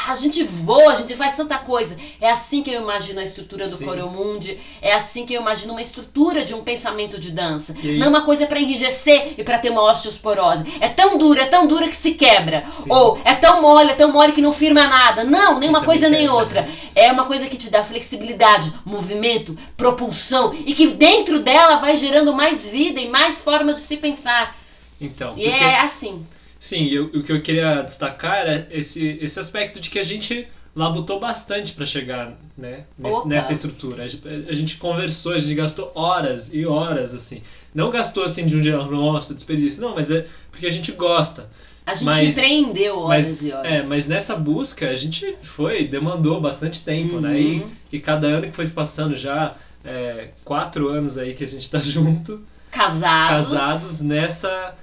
Speaker 1: a gente voa, a gente faz tanta coisa. É assim que eu imagino a estrutura do
Speaker 2: Sim.
Speaker 1: Coreomundi. É assim que eu imagino uma estrutura de um pensamento de dança. Não uma coisa pra enrijecer e pra ter uma osteosporose. É tão dura, é tão dura que se quebra.
Speaker 2: Sim.
Speaker 1: Ou é tão mole, é tão mole que não firma nada. Não, nem uma coisa nem outra. É uma coisa que te dá flexibilidade, movimento, propulsão e que dentro dela vai gerando mais vida e mais formas de se pensar.
Speaker 2: Então,
Speaker 1: E é assim.
Speaker 2: Sim, eu- o que eu queria destacar era esse, esse aspecto de que a gente labutou bastante para chegar né, nesse- nessa estrutura. A gente, conversou, a gente gastou horas e horas, assim. Não gastou assim de um dia, nossa, desperdício. Não, mas é porque a gente gosta.
Speaker 1: A gente
Speaker 2: Mas-
Speaker 1: empreendeu horas
Speaker 2: Mas,
Speaker 1: e horas.
Speaker 2: é, mas nessa busca a gente foi, demandou bastante tempo, né? E,
Speaker 1: Uhum.
Speaker 2: e cada ano que foi se passando já, é, quatro anos aí que a gente tá <laughs> junto,
Speaker 1: Casados.
Speaker 2: casados nessa.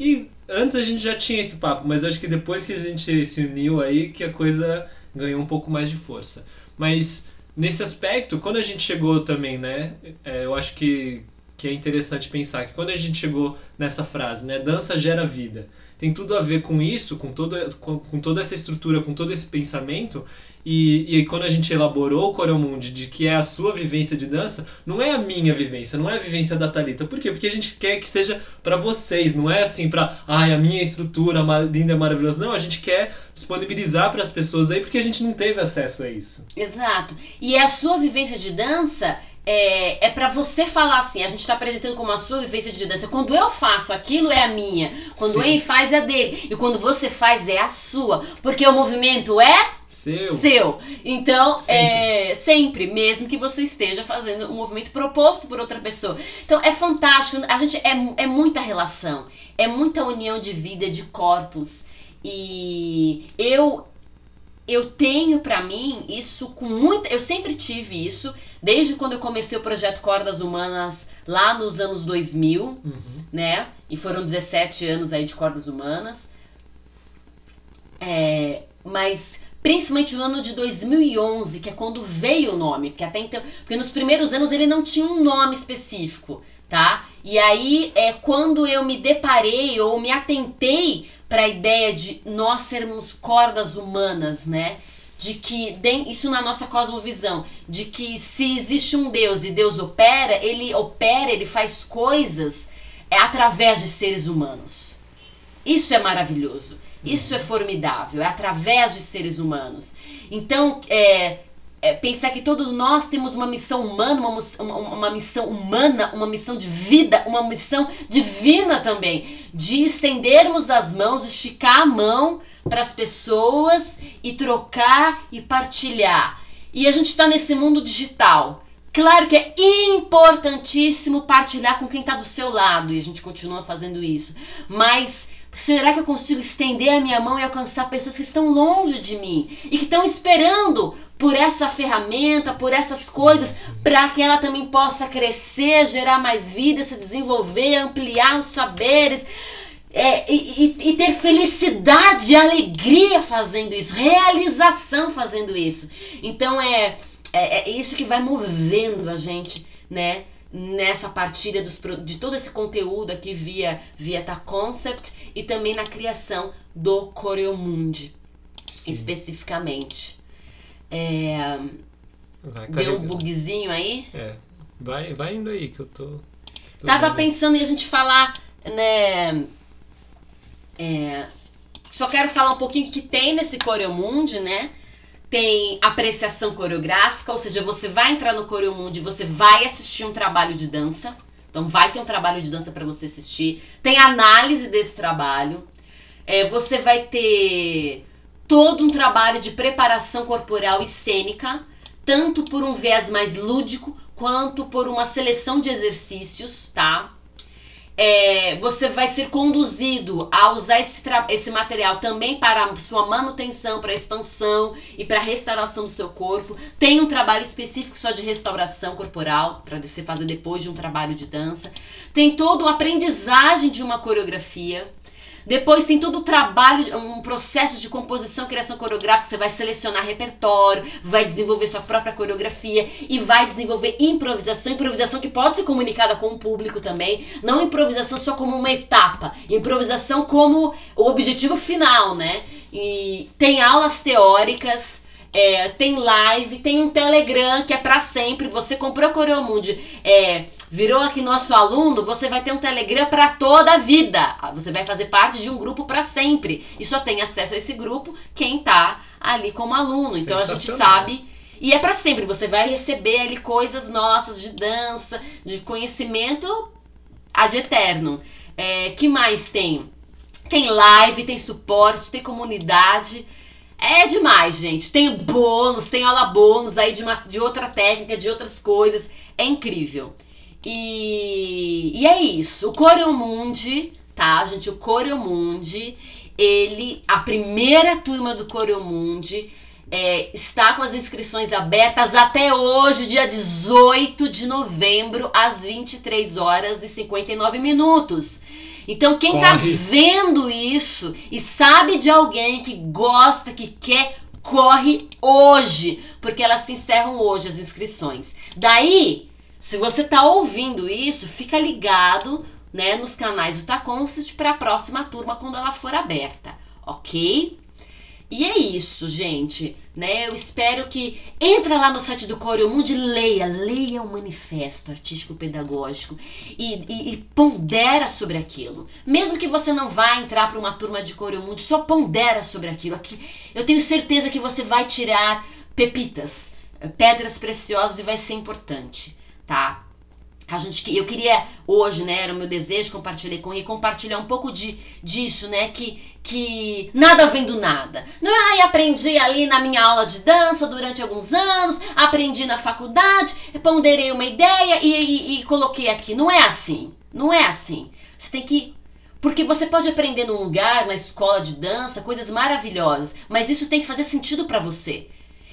Speaker 2: E antes a gente já tinha esse papo, mas acho que depois que a gente se uniu aí que a coisa ganhou um pouco mais de força. Mas nesse aspecto, quando a gente chegou também, né? é, eu acho que, que é interessante pensar que quando a gente chegou nessa frase, né? Dança gera vida. Tem tudo a ver com isso, com, todo, com, com toda essa estrutura, com todo esse pensamento. E, e quando a gente elaborou o Coreomundi de que é a sua vivência de dança, não é a minha vivência, não é a vivência da Thalita. Por quê? Porque a gente quer que seja para vocês, não é assim para, ai, a minha estrutura linda, maravilhosa. Não, a gente quer disponibilizar para as pessoas aí porque a gente não teve acesso a isso.
Speaker 1: Exato. E a sua vivência de dança é, é para você falar assim, a gente tá apresentando como a sua vivência de dança. Quando eu faço aquilo é a minha, quando
Speaker 2: Sim.
Speaker 1: ele faz é a dele, e quando você faz é a sua, porque o movimento é
Speaker 2: Seu.
Speaker 1: seu. Então,
Speaker 2: Sempre.
Speaker 1: é sempre, mesmo que você esteja fazendo um movimento proposto por outra pessoa. Então, é fantástico. A gente é, é muita relação, é muita união de vida, de corpos. E eu eu tenho pra mim isso com muita, eu sempre tive isso desde quando eu comecei o projeto Cordas Humanas lá nos anos 2000
Speaker 2: Uhum.
Speaker 1: né? E foram 17 anos aí de cordas humanas. É, mas principalmente o ano de 2011, que é quando veio o nome, porque até então, porque nos primeiros anos ele não tinha um nome específico, tá? E aí é quando eu me deparei ou me atentei para a ideia de nós sermos cordas humanas, né? De que isso na nossa cosmovisão, de que se existe um Deus e Deus opera, ele opera, ele faz coisas é através de seres humanos. Isso é maravilhoso. Isso é formidável. É através de seres humanos. Então, é, é pensar que todos nós temos uma missão humana, uma, uma, uma missão humana, uma missão de vida, uma missão divina também. De estendermos as mãos, esticar a mão para as pessoas e trocar e partilhar. E a gente está nesse mundo digital. Claro que é importantíssimo partilhar com quem está do seu lado e a gente continua fazendo isso. Mas será que eu consigo estender a minha mão e alcançar pessoas que estão longe de mim e que estão esperando por essa ferramenta, por essas coisas, para que ela também possa crescer, gerar mais vida, se desenvolver, ampliar os saberes? É, e, e- e ter felicidade e alegria fazendo isso, realização fazendo isso. Então é, é, é isso que vai movendo a gente, né? Nessa partilha dos, de todo esse conteúdo aqui via, via Ta Concept e também na criação do Coreomundi, especificamente. É, deu um bugzinho aí?
Speaker 2: É. Vai, vai indo aí que eu tô. Tô
Speaker 1: Tava
Speaker 2: vendo.
Speaker 1: pensando em a gente falar, né? é, só quero falar um pouquinho que tem nesse Coreomundi, né? Tem apreciação coreográfica, ou seja, você vai entrar no Coreomundi, você vai assistir um trabalho de dança. Então vai ter um trabalho de dança para você assistir. Tem análise desse trabalho. É, você vai ter todo um trabalho de preparação corporal e cênica, tanto por um viés mais lúdico quanto por uma seleção de exercícios, tá? É, você vai ser conduzido a usar esse, esse material também para sua manutenção, para expansão e para restauração do seu corpo. Tem um trabalho específico só de restauração corporal, para você fazer depois de um trabalho de dança. Tem toda a aprendizagem de uma coreografia. Depois tem todo o trabalho, um processo de composição, criação coreográfica. Você vai selecionar repertório, vai desenvolver sua própria coreografia e vai desenvolver improvisação. Improvisação que pode ser comunicada com o público também. Não improvisação só como uma etapa, improvisação como o objetivo final, né? E tem aulas teóricas. é, tem live, tem um Telegram que é pra sempre. Você comprou Coreomundi, é, virou aqui nosso aluno, você vai ter um Telegram pra toda a vida. Você vai fazer parte de um grupo pra sempre. E só tem acesso a esse grupo quem tá ali como aluno. Então a gente sabe. E é pra sempre. Você vai receber ali coisas nossas de dança, de conhecimento ad eterno. É, que mais tem? Tem live, tem suporte, tem comunidade. É demais, gente. Tem bônus, tem aula bônus aí de, uma, de outra técnica, de outras coisas. É incrível. E, e é isso. O Coreomundi, tá, gente? O Coreomundi, ele, a primeira turma do Coreomundi é, está com as inscrições abertas até hoje, dia 18 de novembro, às 23 horas e 59 minutos. Então, quem tá
Speaker 2: Corre.
Speaker 1: vendo isso e sabe de alguém que gosta, que quer, corre hoje, porque elas se encerram hoje as inscrições. Daí, se você tá ouvindo isso, fica ligado, né, nos canais do Taconsist para a próxima turma quando ela for aberta, ok? E é isso, gente, né? Eu espero que entra lá no site do Coreomundi, leia, leia o manifesto artístico pedagógico e, e, e pondera sobre aquilo. Mesmo que você não vá entrar para uma turma de Coreomundi, só pondera sobre aquilo. Aqui, eu tenho certeza que você vai tirar pepitas, eh, pedras preciosas e vai ser importante, tá? A gente, eu queria hoje, né, era o meu desejo, compartilhei com ele, compartilhar um pouco de, disso, né, que, que nada vem do nada. Não é, ai, aprendi ali na minha aula de dança durante alguns anos, aprendi na faculdade, ponderei uma ideia e, e- e coloquei aqui. Não é assim, não é assim. Você tem que... Porque você pode aprender num lugar, na escola de dança, coisas maravilhosas, mas isso tem que fazer sentido pra você.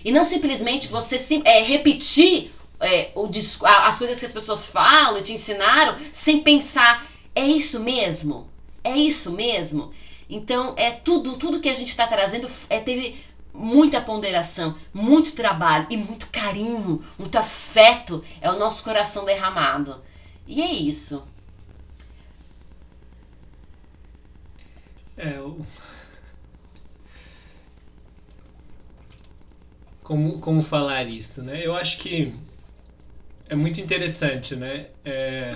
Speaker 1: E não simplesmente você sim- é, repetir é, o as coisas que as pessoas falam e te ensinaram sem pensar, é isso mesmo? É isso mesmo? Então, é tudo, tudo que a gente está trazendo é, teve muita ponderação, muito trabalho e muito carinho, muito afeto. É o nosso coração derramado. E é isso.
Speaker 2: É, o... Como, como falar isso, né? Eu acho que é muito interessante, né? É,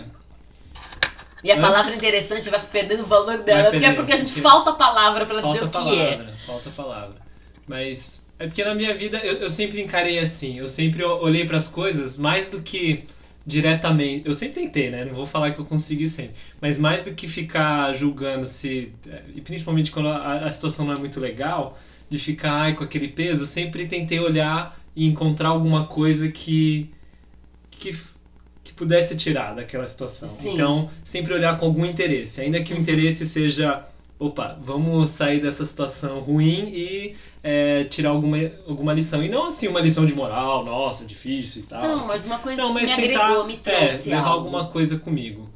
Speaker 1: E a
Speaker 2: Antes-
Speaker 1: palavra interessante vai perdendo o valor dela, porque é porque a gente
Speaker 2: porque
Speaker 1: falta a palavra para dizer o que é.
Speaker 2: palavra, falta palavra. Mas é porque na minha vida eu, eu sempre encarei assim, eu sempre olhei para as coisas mais do que diretamente. Eu sempre tentei, né? Não vou falar que eu consegui sempre, mas mais do que ficar julgando se, e principalmente quando a, a situação não é muito legal, de ficar ai, com aquele peso, eu sempre tentei olhar e encontrar alguma coisa que que que pudesse tirar daquela situação.
Speaker 1: Sim.
Speaker 2: Então, sempre olhar com algum interesse, ainda que o interesse seja opa, vamos sair dessa situação ruim e é, tirar alguma, alguma lição. E não assim uma lição de moral, nossa, difícil e tal.
Speaker 1: Não,
Speaker 2: assim.
Speaker 1: mas uma coisa
Speaker 2: Não,
Speaker 1: que
Speaker 2: mas
Speaker 1: me
Speaker 2: tentar
Speaker 1: agregou, me
Speaker 2: é,
Speaker 1: trouxe
Speaker 2: levar
Speaker 1: algo.
Speaker 2: alguma coisa comigo.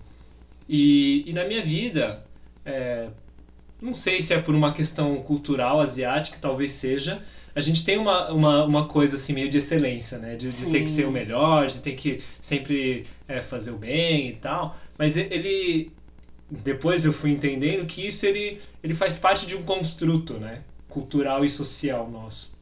Speaker 2: E, e na minha vida, é, não sei se é por uma questão cultural asiática, talvez seja, a gente tem uma, uma, uma coisa assim meio de excelência, né? De, de ter que ser o melhor, de ter que sempre é, fazer o bem e tal. Mas ele, depois eu fui entendendo que isso ele, ele faz parte de um construto, né? Cultural e social nosso.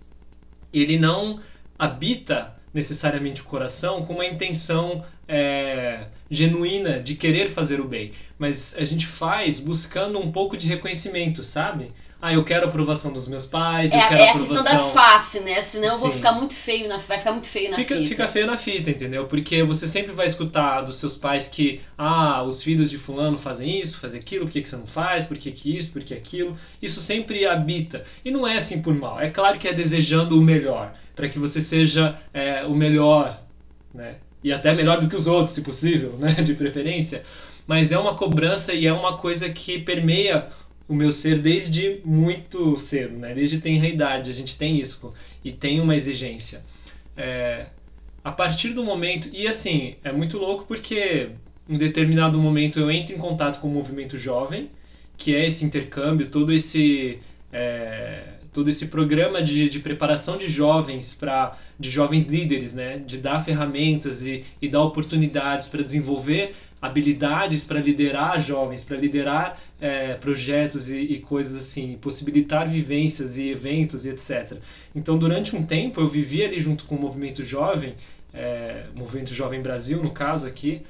Speaker 2: Ele não habita necessariamente o coração com uma intenção é, genuína de querer fazer o bem, mas a gente faz buscando um pouco de reconhecimento, sabe? Ah, eu quero a aprovação dos meus pais,
Speaker 1: É,
Speaker 2: eu quero
Speaker 1: é a
Speaker 2: aprovação.
Speaker 1: questão da face, né? Senão eu vou
Speaker 2: Sim.
Speaker 1: ficar muito feio na, vai ficar muito feio na
Speaker 2: Fica,
Speaker 1: fita.
Speaker 2: fica feio na fita, entendeu? Porque você sempre vai escutar dos seus pais que, ah, os filhos de fulano fazem isso, fazem aquilo, por que, que você não faz, por que, que isso, por que aquilo. Isso sempre habita. E não é assim por mal. É claro que é desejando o melhor, para que você seja é, o melhor, né? E até melhor do que os outros, se possível, <laughs> né? De preferência. Mas é uma cobrança e é uma coisa que permeia o meu ser desde muito cedo, né? Desde tenra idade, a gente tem isso e tem uma exigência. É, a partir do momento e assim é muito louco porque em determinado momento eu entro em contato com o movimento jovem, que é esse intercâmbio, todo esse é, todo esse programa de, de preparação de jovens para de jovens líderes, né? De dar ferramentas e, e dar oportunidades para desenvolver habilidades para liderar jovens, para liderar é, projetos e, e, coisas assim, possibilitar vivências e eventos e etc. Então, durante um tempo, eu vivi ali junto com o Movimento Jovem, é, Movimento Jovem Brasil, no caso aqui,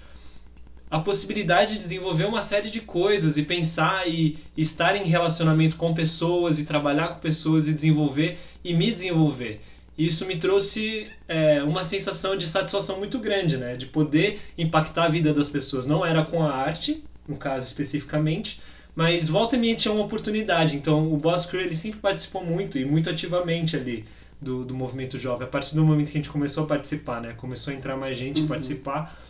Speaker 2: a possibilidade de desenvolver uma série de coisas e pensar e, estar em relacionamento com pessoas e trabalhar com pessoas e desenvolver e me desenvolver isso me trouxe é, uma sensação de satisfação muito grande, né? De poder impactar a vida das pessoas. Não era com a arte, no caso especificamente, mas volta e meia tinha uma oportunidade. Então o Boss Crew ele sempre participou muito e muito ativamente ali do, do movimento jovem. A partir do momento que a gente começou a participar, né? Começou a entrar mais gente
Speaker 1: Uhum.
Speaker 2: participar.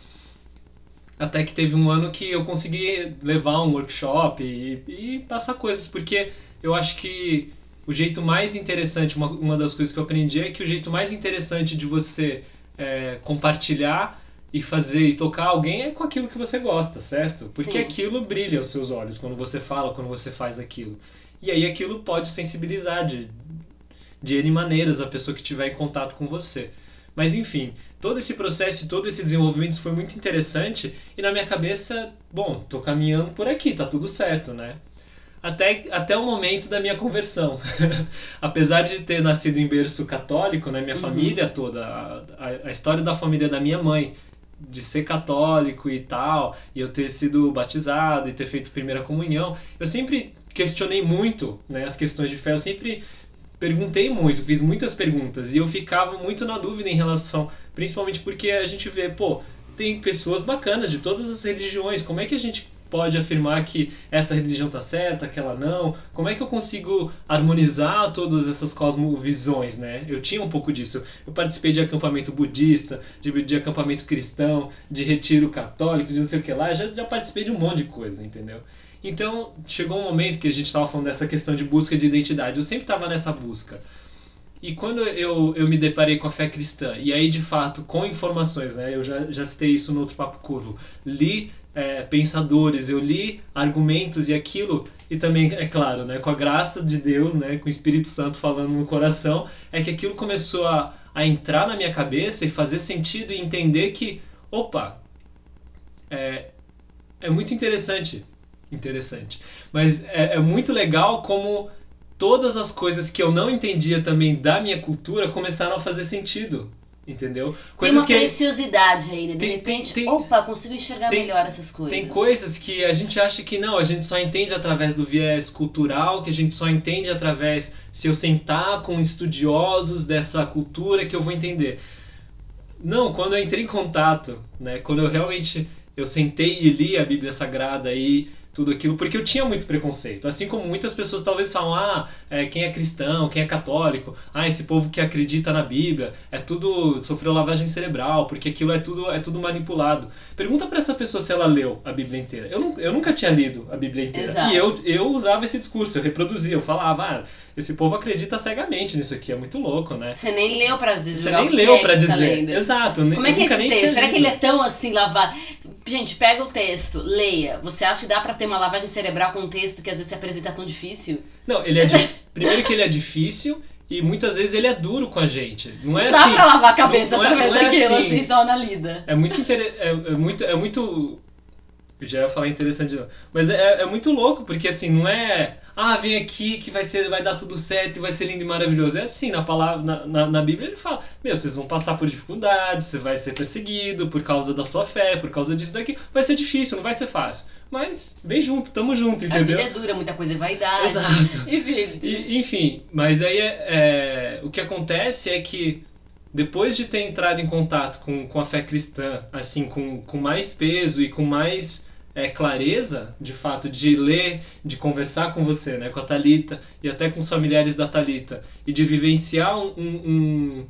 Speaker 2: Até que teve um ano que eu consegui levar um workshop e, e passar coisas, porque eu acho que o jeito mais interessante, uma, uma das coisas que eu aprendi é que o jeito mais interessante de você é, compartilhar e fazer e tocar alguém é com aquilo que você gosta, certo? Porque
Speaker 1: Sim.
Speaker 2: aquilo brilha aos seus olhos quando você fala, quando você faz aquilo. E aí aquilo pode sensibilizar de, de N maneiras a pessoa que estiver em contato com você. Mas enfim, todo esse processo e todo esse desenvolvimento foi muito interessante e na minha cabeça, bom, tô caminhando por aqui, tá tudo certo, né? até, até o momento da minha conversão. <laughs> Apesar de ter nascido em berço católico, né, minha
Speaker 1: Uhum.
Speaker 2: família toda, a, a, a história da família da minha mãe, de ser católico e tal, e eu ter sido batizado e ter feito primeira comunhão, eu sempre questionei muito né, as questões de fé, eu sempre perguntei muito, fiz muitas perguntas, e eu ficava muito na dúvida em relação, principalmente porque a gente vê, pô, tem pessoas bacanas de todas as religiões, como é que a gente pode afirmar que essa religião tá certa, aquela não? Como é que eu consigo harmonizar todas essas cosmovisões, né? Eu tinha um pouco disso. Eu participei de acampamento budista, de, de acampamento cristão, de retiro católico, de não sei o que lá. Já, já participei de um monte de coisa, entendeu? Então, chegou um momento que a gente estava falando dessa questão de busca de identidade. Eu sempre estava nessa busca. E quando eu, eu me deparei com a fé cristã, e aí de fato, com informações, né? Eu já, já citei isso no outro Papo Curvo. Li é, pensadores, eu li argumentos e aquilo, e também, é claro, né, com a graça de Deus, né, com o Espírito Santo falando no coração, é que aquilo começou a, a entrar na minha cabeça e fazer sentido e entender que, opa, é, é muito interessante, interessante, mas é, é muito legal como todas as coisas que eu não entendia também da minha cultura começaram a fazer sentido. Entendeu?
Speaker 1: Tem
Speaker 2: Coisas
Speaker 1: uma
Speaker 2: que
Speaker 1: preciosidade aí, né? De
Speaker 2: Tem-
Speaker 1: repente,
Speaker 2: tem-
Speaker 1: opa, consigo enxergar
Speaker 2: tem-
Speaker 1: melhor essas coisas.
Speaker 2: Tem coisas que a gente acha que não, a gente só entende através do viés cultural, que a gente só entende através se eu sentar com estudiosos dessa cultura que eu vou entender. Não, quando eu entrei em contato, né, quando eu realmente eu sentei e li a Bíblia Sagrada e tudo aquilo, porque eu tinha muito preconceito. Assim como muitas pessoas talvez falam, ah, é, quem é cristão, quem é católico, ah, esse povo que acredita na Bíblia, é tudo sofreu lavagem cerebral, porque aquilo é tudo é tudo manipulado. Pergunta pra essa pessoa se ela leu a Bíblia inteira. Eu, não, eu nunca tinha lido a Bíblia inteira.
Speaker 1: Exato.
Speaker 2: E eu, eu usava esse discurso, eu reproduzia, eu falava, ah, esse povo acredita cegamente nisso aqui, é muito louco, né?
Speaker 1: Você nem leu pra dizer
Speaker 2: Você nem leu
Speaker 1: é
Speaker 2: pra
Speaker 1: tá
Speaker 2: dizer.
Speaker 1: lendo.
Speaker 2: Exato.
Speaker 1: Como é que é esse texto? Será que ele é tão assim lavado? Gente, pega o texto, leia. Você acha que dá pra ter uma lavagem cerebral com um texto que às vezes se apresenta tão difícil?
Speaker 2: Não, ele é <laughs> di- primeiro que ele é difícil e muitas vezes ele é duro com a gente. Não é
Speaker 1: Não dá
Speaker 2: assim.
Speaker 1: pra lavar a cabeça
Speaker 2: não é-
Speaker 1: através
Speaker 2: não é
Speaker 1: daquilo,
Speaker 2: assim.
Speaker 1: assim, só na lida.
Speaker 2: É muito inter... é, é muito é muito eu já ia falar interessante, não. mas é, é muito louco porque assim não é ah, vem aqui que vai, ser, vai dar tudo certo e vai ser lindo e maravilhoso. É assim, na palavra, na, na, na Bíblia ele fala, meu, vocês vão passar por dificuldades, você vai ser perseguido por causa da sua fé, por causa disso daqui. Vai ser difícil, não vai ser fácil. Mas vem junto, tamo junto, entendeu?
Speaker 1: A vida é dura, muita coisa é vaidade.
Speaker 2: Exato. <laughs>
Speaker 1: Enfim.
Speaker 2: E, enfim, mas aí é, é, o que acontece é que depois de ter entrado em contato com, com a fé cristã, assim, com, com mais peso e com mais é, clareza, de fato, de ler, de conversar com você, né, com a Talita e até com os familiares da Talita, e de vivenciar um, um,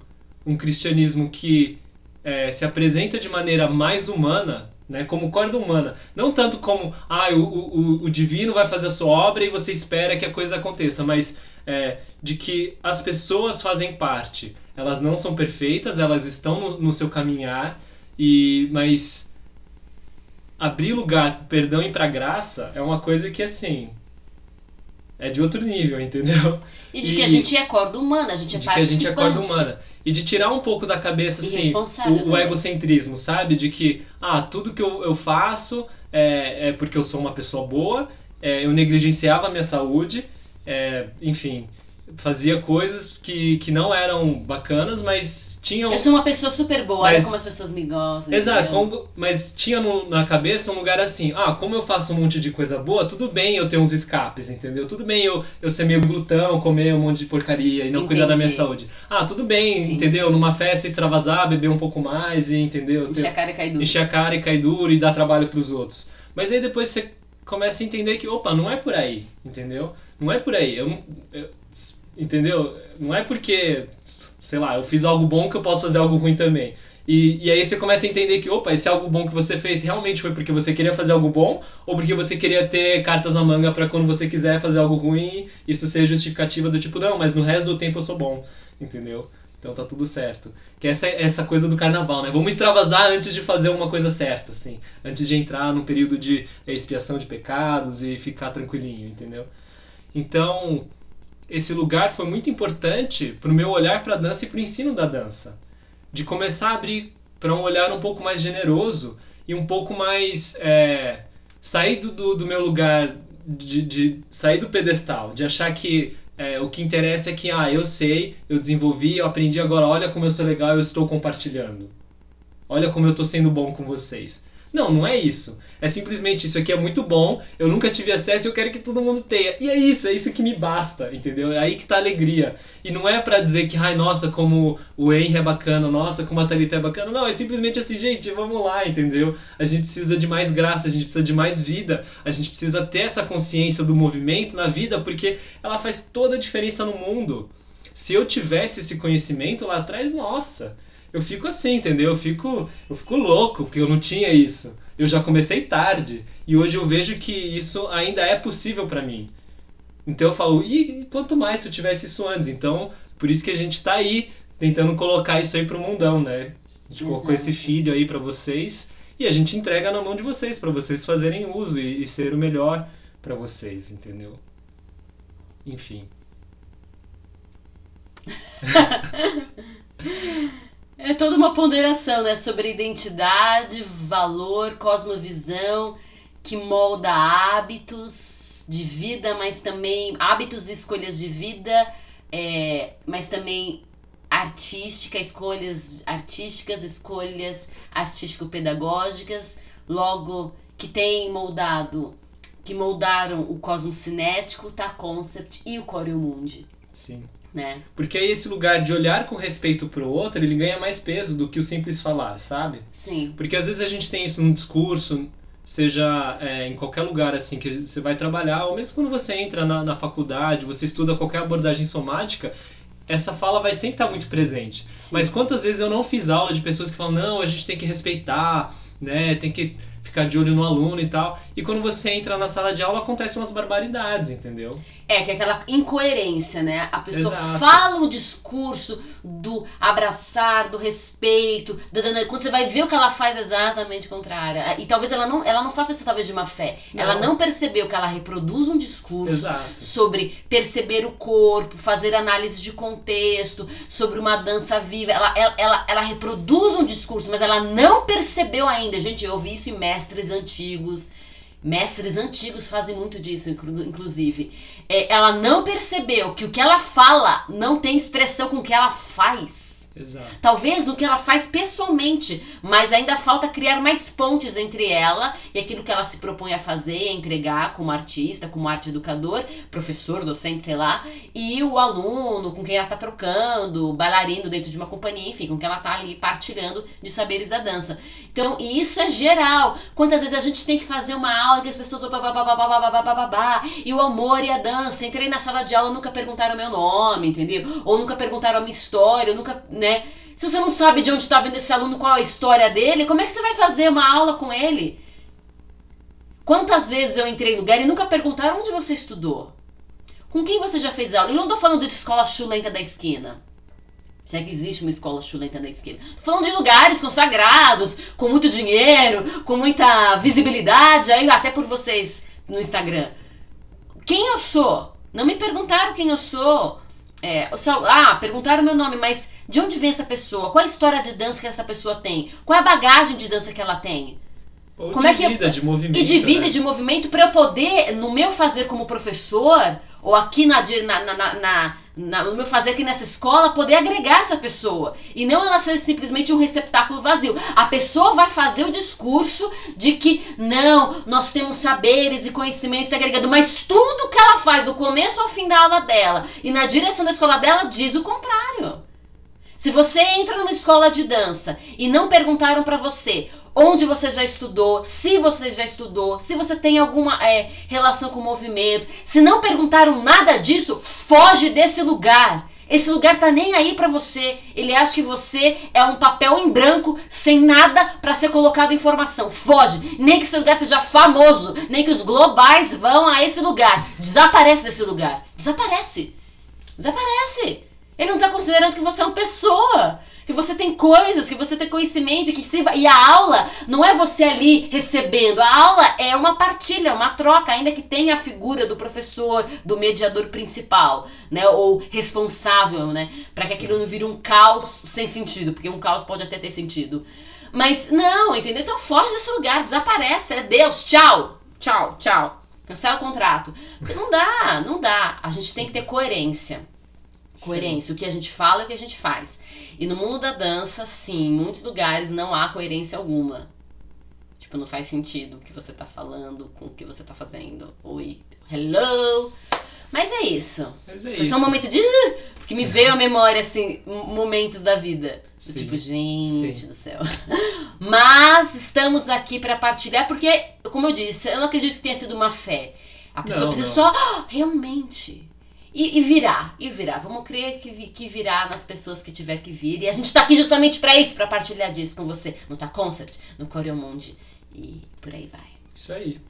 Speaker 2: um cristianismo que é, se apresenta de maneira mais humana, né, como corda humana, não tanto como ah, o, o, o divino vai fazer a sua obra e você espera que a coisa aconteça, mas é, de que as pessoas fazem parte, elas não são perfeitas, elas estão no, no seu caminhar e mas abrir lugar pro perdão e pra graça é uma coisa que, assim, é de outro nível, entendeu?
Speaker 1: E de e, que a gente é corda humana, a gente é
Speaker 2: De que a gente é corda humana. E de tirar um pouco da cabeça, assim, o, o, egocentrismo, sabe? De que, ah, tudo que eu, eu faço é, é porque eu sou uma pessoa boa, é, eu negligenciava a minha saúde, é, enfim fazia coisas que, que não eram bacanas, mas tinham.
Speaker 1: Eu sou uma pessoa super boa, mas... olha como as pessoas me gostam.
Speaker 2: Exato, como... mas tinha no, na cabeça um lugar assim: ah, como eu faço um monte de coisa boa, tudo bem eu ter uns escapes, entendeu? Tudo bem eu, eu ser meio glutão, comer um monte de porcaria e não Entendi. cuidar da minha saúde. Ah, tudo bem, Entendi. entendeu? Numa festa extravasar, beber um pouco mais e, entendeu?
Speaker 1: Encher a cara e cair duro.
Speaker 2: Encher a cara e cair duro e dar trabalho pros outros. Mas aí depois você começa a entender que, opa, não é por aí, entendeu? Não é por aí. Eu, não, eu Entendeu? Não é porque, sei lá, eu fiz algo bom que eu posso fazer algo ruim também. E, e aí você começa a entender que, opa, esse algo bom que você fez realmente foi porque você queria fazer algo bom ou porque você queria ter cartas na manga para quando você quiser fazer algo ruim, isso ser justificativa do tipo, não, mas no resto do tempo eu sou bom, entendeu? Então tá tudo certo. Que essa essa coisa do carnaval, né? Vamos extravasar antes de fazer uma coisa certa, assim. Antes de entrar num período de expiação de pecados e ficar tranquilinho, entendeu? Então, esse lugar foi muito importante para o meu olhar para a dança e para o ensino da dança. De começar a abrir para um olhar um pouco mais generoso e um pouco mais. É, sair do, do, meu lugar, de, de sair do pedestal, de achar que é, o que interessa é que, ah, eu sei, eu desenvolvi, eu aprendi, agora olha como eu sou legal, eu estou compartilhando. Olha como eu estou sendo bom com vocês. Não, não é isso. É simplesmente isso aqui é muito bom, eu nunca tive acesso e eu quero que todo mundo tenha. E é isso, é isso que me basta, entendeu? É aí que tá a alegria. E não é para dizer que, ai, nossa, como o Henry é bacana, nossa, como a Thalita é bacana. Não, é simplesmente assim, gente, vamos lá, entendeu? A gente precisa de mais graça, a gente precisa de mais vida, a gente precisa ter essa consciência do movimento na vida, porque ela faz toda a diferença no mundo. Se eu tivesse esse conhecimento lá atrás, nossa, eu fico assim, entendeu? Eu fico, eu fico louco porque eu não tinha isso. Eu já comecei tarde e hoje eu vejo que isso ainda é possível para mim. Então eu falo, e quanto mais se eu tivesse isso antes? Então, por isso que a gente tá aí tentando colocar isso aí pro mundão, né? A gente Exato. colocou esse filho aí para vocês e a gente entrega na mão de vocês para vocês fazerem uso e, e ser o melhor para vocês, entendeu? Enfim. <laughs>
Speaker 1: É toda uma ponderação, né? Sobre identidade, valor, cosmovisão, que molda hábitos de vida, mas também hábitos e escolhas de vida, é, mas também artística, escolhas artísticas, escolhas artístico-pedagógicas, logo que tem moldado, que moldaram o cosmo cinético, tá concept e o Coreo Mundi.
Speaker 2: Sim.
Speaker 1: Né?
Speaker 2: Porque aí esse lugar de olhar com respeito pro outro, ele ganha mais peso do que o simples falar, sabe?
Speaker 1: Sim.
Speaker 2: Porque às vezes a gente tem isso no discurso, seja é, em qualquer lugar assim que você vai trabalhar, ou mesmo quando você entra na, na faculdade, você estuda qualquer abordagem somática, essa fala vai sempre estar muito presente. Sim. Mas quantas vezes eu não fiz aula de pessoas que falam, não, a gente tem que respeitar, né, tem que ficar de olho no aluno e tal. E quando você entra na sala de aula, acontecem umas barbaridades, entendeu?
Speaker 1: É, que é aquela incoerência, né? A pessoa Exato. fala um discurso do abraçar, do respeito, da, quando você vai ver o que ela faz exatamente contrário. E talvez ela não, ela não faça isso talvez de uma fé. Não. Ela não percebeu que ela reproduz um discurso
Speaker 2: Exato.
Speaker 1: sobre perceber o corpo, fazer análise de contexto, sobre uma dança viva. Ela, ela, ela, ela reproduz um discurso, mas ela não percebeu ainda. Gente, eu ouvi isso em mestres antigos Mestres antigos fazem muito disso, inclu- inclusive. É, ela não percebeu que o que ela fala não tem expressão com o que ela faz.
Speaker 2: Exato.
Speaker 1: Talvez o que ela faz pessoalmente, mas ainda falta criar mais pontes entre ela e aquilo que ela se propõe a fazer, a entregar como artista, como arte educador, professor, docente, sei lá, e o aluno com quem ela tá trocando, bailarino dentro de uma companhia, enfim, com quem ela tá ali partilhando de saberes da dança. Então, e isso é geral. Quantas vezes a gente tem que fazer uma aula que as pessoas babá, e o amor e a dança. Entrei na sala de aula, nunca perguntaram meu nome, entendeu? Ou nunca perguntaram a minha história, ou nunca, né? Se você não sabe de onde está vindo esse aluno, qual a história dele, como é que você vai fazer uma aula com ele? Quantas vezes eu entrei no lugar e nunca perguntaram onde você estudou? Com quem você já fez aula? E eu não tô falando de escola chulenta da esquina. Se é que existe uma escola chulenta da esquina. Tô falando de lugares consagrados, com muito dinheiro, com muita visibilidade, aí até por vocês no Instagram. Quem eu sou? Não me perguntaram quem eu sou. É, só, ah, perguntaram meu nome, mas de onde vem essa pessoa? Qual a história de dança que essa pessoa tem? Qual a bagagem de dança que ela tem?
Speaker 2: Ou
Speaker 1: Como
Speaker 2: de
Speaker 1: é que eu-
Speaker 2: vida, de movimento.
Speaker 1: E de vida
Speaker 2: né?
Speaker 1: de movimento para eu poder, no meu fazer como professor, ou aqui na, na, na, na- na- no meu fazer aqui nessa escola, poder agregar essa pessoa. E não ela ser simplesmente um receptáculo vazio. A pessoa vai fazer o discurso de que, não, nós temos saberes e conhecimentos agregados, mas tudo que ela faz, do começo ao fim da aula dela, e na direção da escola dela, diz o contrário. Se você entra numa escola de dança e não perguntaram pra você onde você já estudou, se você já estudou, se você tem alguma é, relação com o movimento, se não perguntaram nada disso, foge desse lugar. Esse lugar tá nem aí pra você. Ele acha que você é um papel em branco, sem nada pra ser colocado informação. Foge. Nem que esse lugar seja famoso, nem que os globais vão a esse lugar. Desaparece desse lugar. Desaparece. Desaparece. Ele não tá considerando que você é uma pessoa. Que você tem coisas, que você tem conhecimento, que se e a aula não é você ali recebendo. A aula é uma partilha, uma troca, ainda que tenha a figura do professor, do mediador principal, né, ou responsável, né, para que
Speaker 2: Sim.
Speaker 1: aquilo não vire um caos sem sentido, porque um caos pode até ter sentido. Mas não, entendeu? Então foge desse lugar, desaparece, é Deus, tchau, tchau, tchau. Cancela o contrato. Porque não dá, não dá. A gente tem que ter coerência. Coerência, o que a gente fala e o que a gente faz. E no mundo da dança, sim, em muitos lugares não há coerência alguma. Tipo, não faz sentido o que você tá falando com o que você tá fazendo. Oi, hello. Mas é isso.
Speaker 2: Mas é
Speaker 1: Foi
Speaker 2: isso.
Speaker 1: só um momento de. "Ah", Que me veio à memória, assim, momentos da vida.
Speaker 2: Sim.
Speaker 1: tipo, gente
Speaker 2: Sim.
Speaker 1: do céu. <laughs> Mas estamos aqui pra partilhar, porque, como eu disse, eu não acredito que tenha sido uma fé. A pessoa
Speaker 2: Não,
Speaker 1: precisa
Speaker 2: não.
Speaker 1: só, "Ah, realmente. E, e virar, e virar. Vamos crer que, que virá nas pessoas que tiver que vir. E a gente tá aqui justamente pra isso, pra partilhar disso com você. No Tá Concept, no Coreomundi e por aí vai.
Speaker 2: Isso aí.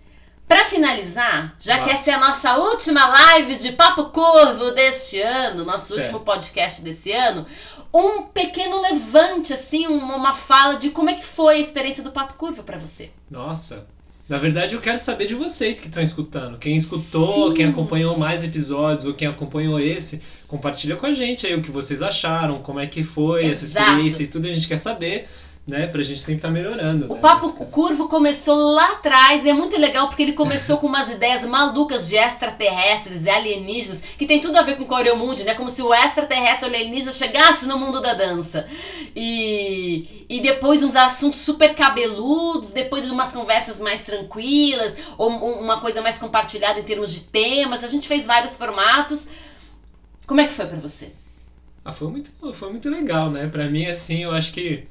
Speaker 1: Pra finalizar, já que essa é a nossa última live de Papo Curvo deste ano, nosso
Speaker 2: Certo.
Speaker 1: último podcast desse ano, um pequeno levante, assim, uma, uma fala de como é que foi a experiência do Papo Curvo pra você.
Speaker 2: Nossa. Na verdade, eu quero saber de vocês que estão escutando. Quem escutou,
Speaker 1: Sim.
Speaker 2: quem acompanhou mais episódios ou quem acompanhou esse, compartilha com a gente aí o que vocês acharam, como é que foi essa
Speaker 1: Exato.
Speaker 2: experiência e tudo. A gente quer saber, né? Pra gente sempre estar melhorando.
Speaker 1: O
Speaker 2: né,
Speaker 1: Papo Curvo começou lá atrás e é muito legal porque ele começou com umas ideias malucas de extraterrestres e alienígenas, que tem tudo a ver com Coreomundi, né? Como se o extraterrestre alienígena chegasse no mundo da dança. E, e depois uns assuntos super cabeludos, depois umas conversas mais tranquilas, ou um- uma coisa mais compartilhada em termos de temas. A gente fez vários formatos. Como é que foi pra você?
Speaker 2: Ah, foi muito, foi muito legal, né? Pra mim, assim, eu acho que.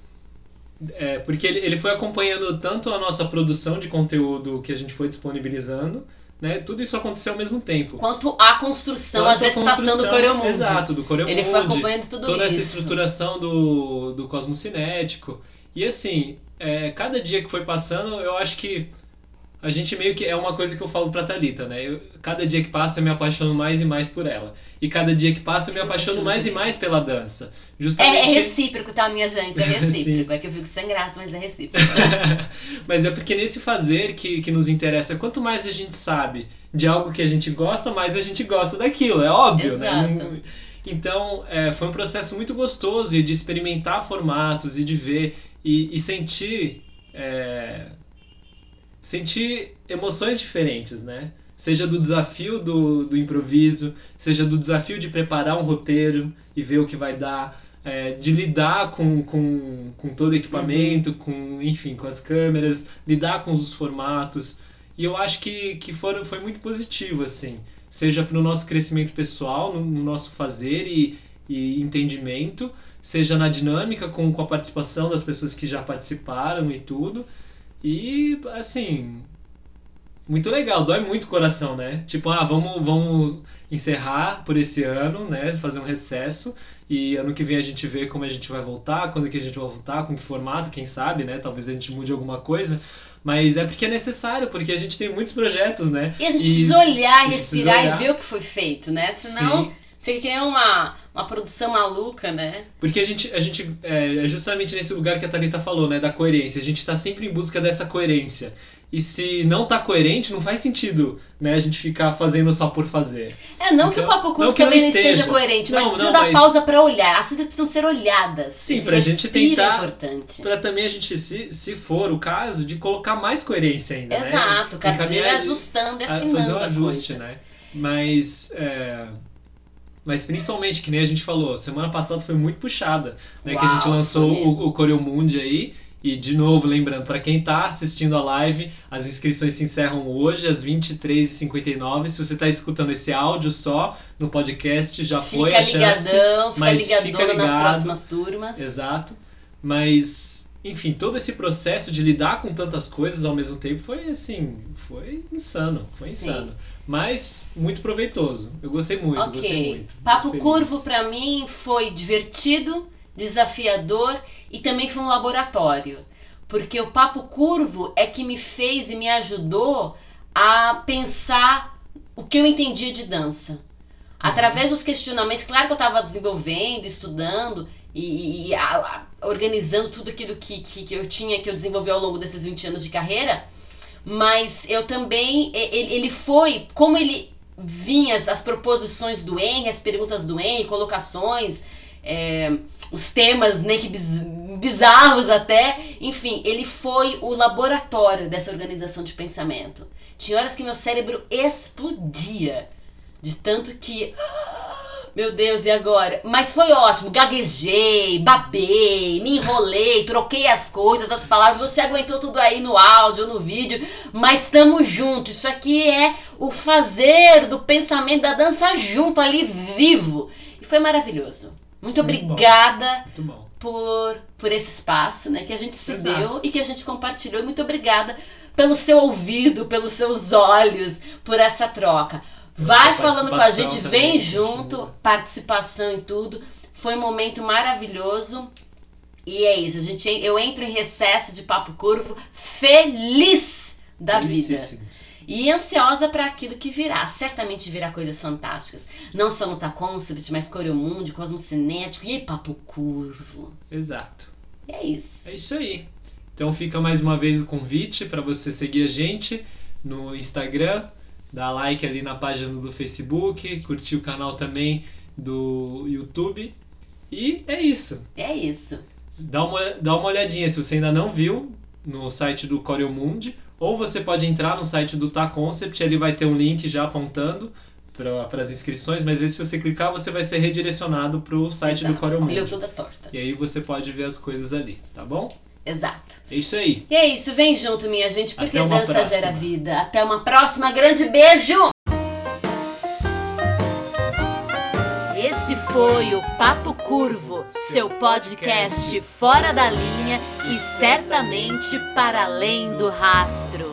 Speaker 2: É, porque ele, ele foi acompanhando tanto a nossa produção de conteúdo que a gente foi disponibilizando, né? Tudo isso aconteceu ao mesmo tempo.
Speaker 1: Quanto à construção, a
Speaker 2: Quanto à
Speaker 1: gestação do
Speaker 2: construção-
Speaker 1: Coreomundi.
Speaker 2: Exato, do Coreomundi.
Speaker 1: Ele foi acompanhando tudo
Speaker 2: toda
Speaker 1: isso.
Speaker 2: essa estruturação do, do cosmos cinético. E assim, é, cada dia que foi passando, eu acho que a gente meio que. É uma coisa que eu falo pra Thalita, né? Eu- cada dia que passa eu me apaixono mais e mais por ela. E cada dia que passa eu me apaixono mais e mais pela dança.
Speaker 1: É, é
Speaker 2: Justamente.
Speaker 1: recíproco, tá, minha gente? É <laughs> recíproco. É que eu fico sem graça, mas é recíproco. <laughs>
Speaker 2: Mas é porque nesse fazer que, que nos interessa, quanto mais a gente sabe de algo que a gente gosta, mais a gente gosta daquilo, é óbvio, né?
Speaker 1: Exato.
Speaker 2: Não- Então, é, foi um processo muito gostoso de experimentar formatos e de ver e, e sentir. é, sentir emoções diferentes, né? Seja do desafio do, do improviso, seja do desafio de preparar um roteiro e ver o que vai dar, é, de lidar com, com, com todo o equipamento, uhum. com, enfim, com as câmeras, lidar com os formatos. E eu acho que, que foram, foi muito positivo, assim. Seja para o nosso crescimento pessoal, no, no nosso fazer e, e entendimento, seja na dinâmica com, com a participação das pessoas que já participaram e tudo. E, assim, muito legal, dói muito o coração, né? Tipo, ah, vamos, vamos encerrar por esse ano, né? Fazer um recesso. E ano que vem a gente vê como a gente vai voltar, quando que a gente vai voltar, com que formato, quem sabe, né? Talvez a gente mude alguma coisa. Mas é porque é necessário, porque a gente tem muitos projetos, né?
Speaker 1: E a gente e precisa olhar, respirar precisa olhar. e ver o que foi feito, né? Senão Sim. fica que nem uma, uma produção maluca, né?
Speaker 2: Porque a gente, a gente é, é justamente nesse lugar que a Thalita falou, né? Da coerência. A gente tá sempre em busca dessa coerência. E se não tá coerente, não faz sentido, né, a gente ficar fazendo só por fazer.
Speaker 1: É, não então, que o então, Papo Curto também não esteja, esteja coerente, mas não, precisa não, dar mas... pausa para olhar. As coisas precisam ser olhadas.
Speaker 2: Sim, pra gente tentar. É importante. Pra também a gente, se, se for o caso, de colocar mais coerência ainda.
Speaker 1: Né? Exato, né? cada vez ajustando e afinando.
Speaker 2: Fazer um ajuste, né? Mas. É... Mas principalmente, que nem a gente falou, semana passada foi muito puxada, né? Uau, que a gente lançou o, o Coreomundi aí. E de novo, lembrando, para quem está assistindo a live, as inscrições se encerram hoje às 23h59. Se você está escutando esse áudio só no podcast, já
Speaker 1: fica
Speaker 2: foi a
Speaker 1: ligadão, chance. Fica ligadão, fica ligado, nas próximas turmas.
Speaker 2: Exato. Mas, enfim, todo esse processo de lidar com tantas coisas ao mesmo tempo foi assim, foi insano, foi Sim. insano. Mas muito proveitoso. Eu gostei muito,
Speaker 1: okay.
Speaker 2: gostei muito.
Speaker 1: Papo
Speaker 2: muito
Speaker 1: Curvo para mim foi divertido, desafiador e também foi um laboratório, porque o papo curvo é que me fez e me ajudou a pensar o que eu entendia de dança. Através dos questionamentos, claro que eu estava desenvolvendo, estudando e, e a, a, organizando tudo aquilo que, que, que, eu tinha, que eu desenvolvi ao longo desses 20 anos de carreira, mas eu também, ele, ele foi, como ele vinha as, as proposições do Henry, as perguntas do Henry, colocações, é, os temas né, que biz, bizarros até. Enfim, ele foi o laboratório dessa organização de pensamento. Tinha horas que meu cérebro explodia. De tanto que. <gasps> Meu Deus, e agora? Mas foi ótimo. Gaguejei, babei, me enrolei, troquei as coisas, as palavras. Você aguentou tudo aí no áudio, no vídeo. Mas estamos juntos. Isso aqui é o fazer do pensamento da dança junto, ali vivo. E foi maravilhoso. Muito, obrigada
Speaker 2: Muito
Speaker 1: por, por esse espaço, né? Que a gente se Exato. deu e que a gente compartilhou. Muito obrigada pelo seu ouvido, pelos seus olhos, por essa troca. Vai falando com a gente, vem junto, continua. participação em tudo. Foi um momento maravilhoso. E é isso, a gente, eu entro em recesso de papo curvo feliz da vida e ansiosa para aquilo que virá. Certamente virá coisas fantásticas. Não só no Concept, mas Coreomundo, Cosmocinético e Papo Curvo.
Speaker 2: Exato.
Speaker 1: E é isso.
Speaker 2: É isso aí. Então fica mais uma vez o convite para você seguir a gente no Instagram, dar like ali na página do Facebook, curtir o canal também do YouTube. E é isso.
Speaker 1: É isso.
Speaker 2: Dá uma, dá uma olhadinha se você ainda não viu no site do Coreomundi ou você pode entrar no site do Ta Concept, ele vai ter um link já apontando para as inscrições, mas aí se você clicar, você vai ser redirecionado para o site Exato. do Corel
Speaker 1: Olhou toda torta.
Speaker 2: E aí você pode ver as coisas ali, tá bom?
Speaker 1: Exato.
Speaker 2: É isso aí.
Speaker 1: E é isso, vem junto, minha gente, porque dança próxima. gera vida. Até uma próxima, grande beijo! Esse foi o Papo Curvo, seu podcast fora da linha e certamente para além do rastro.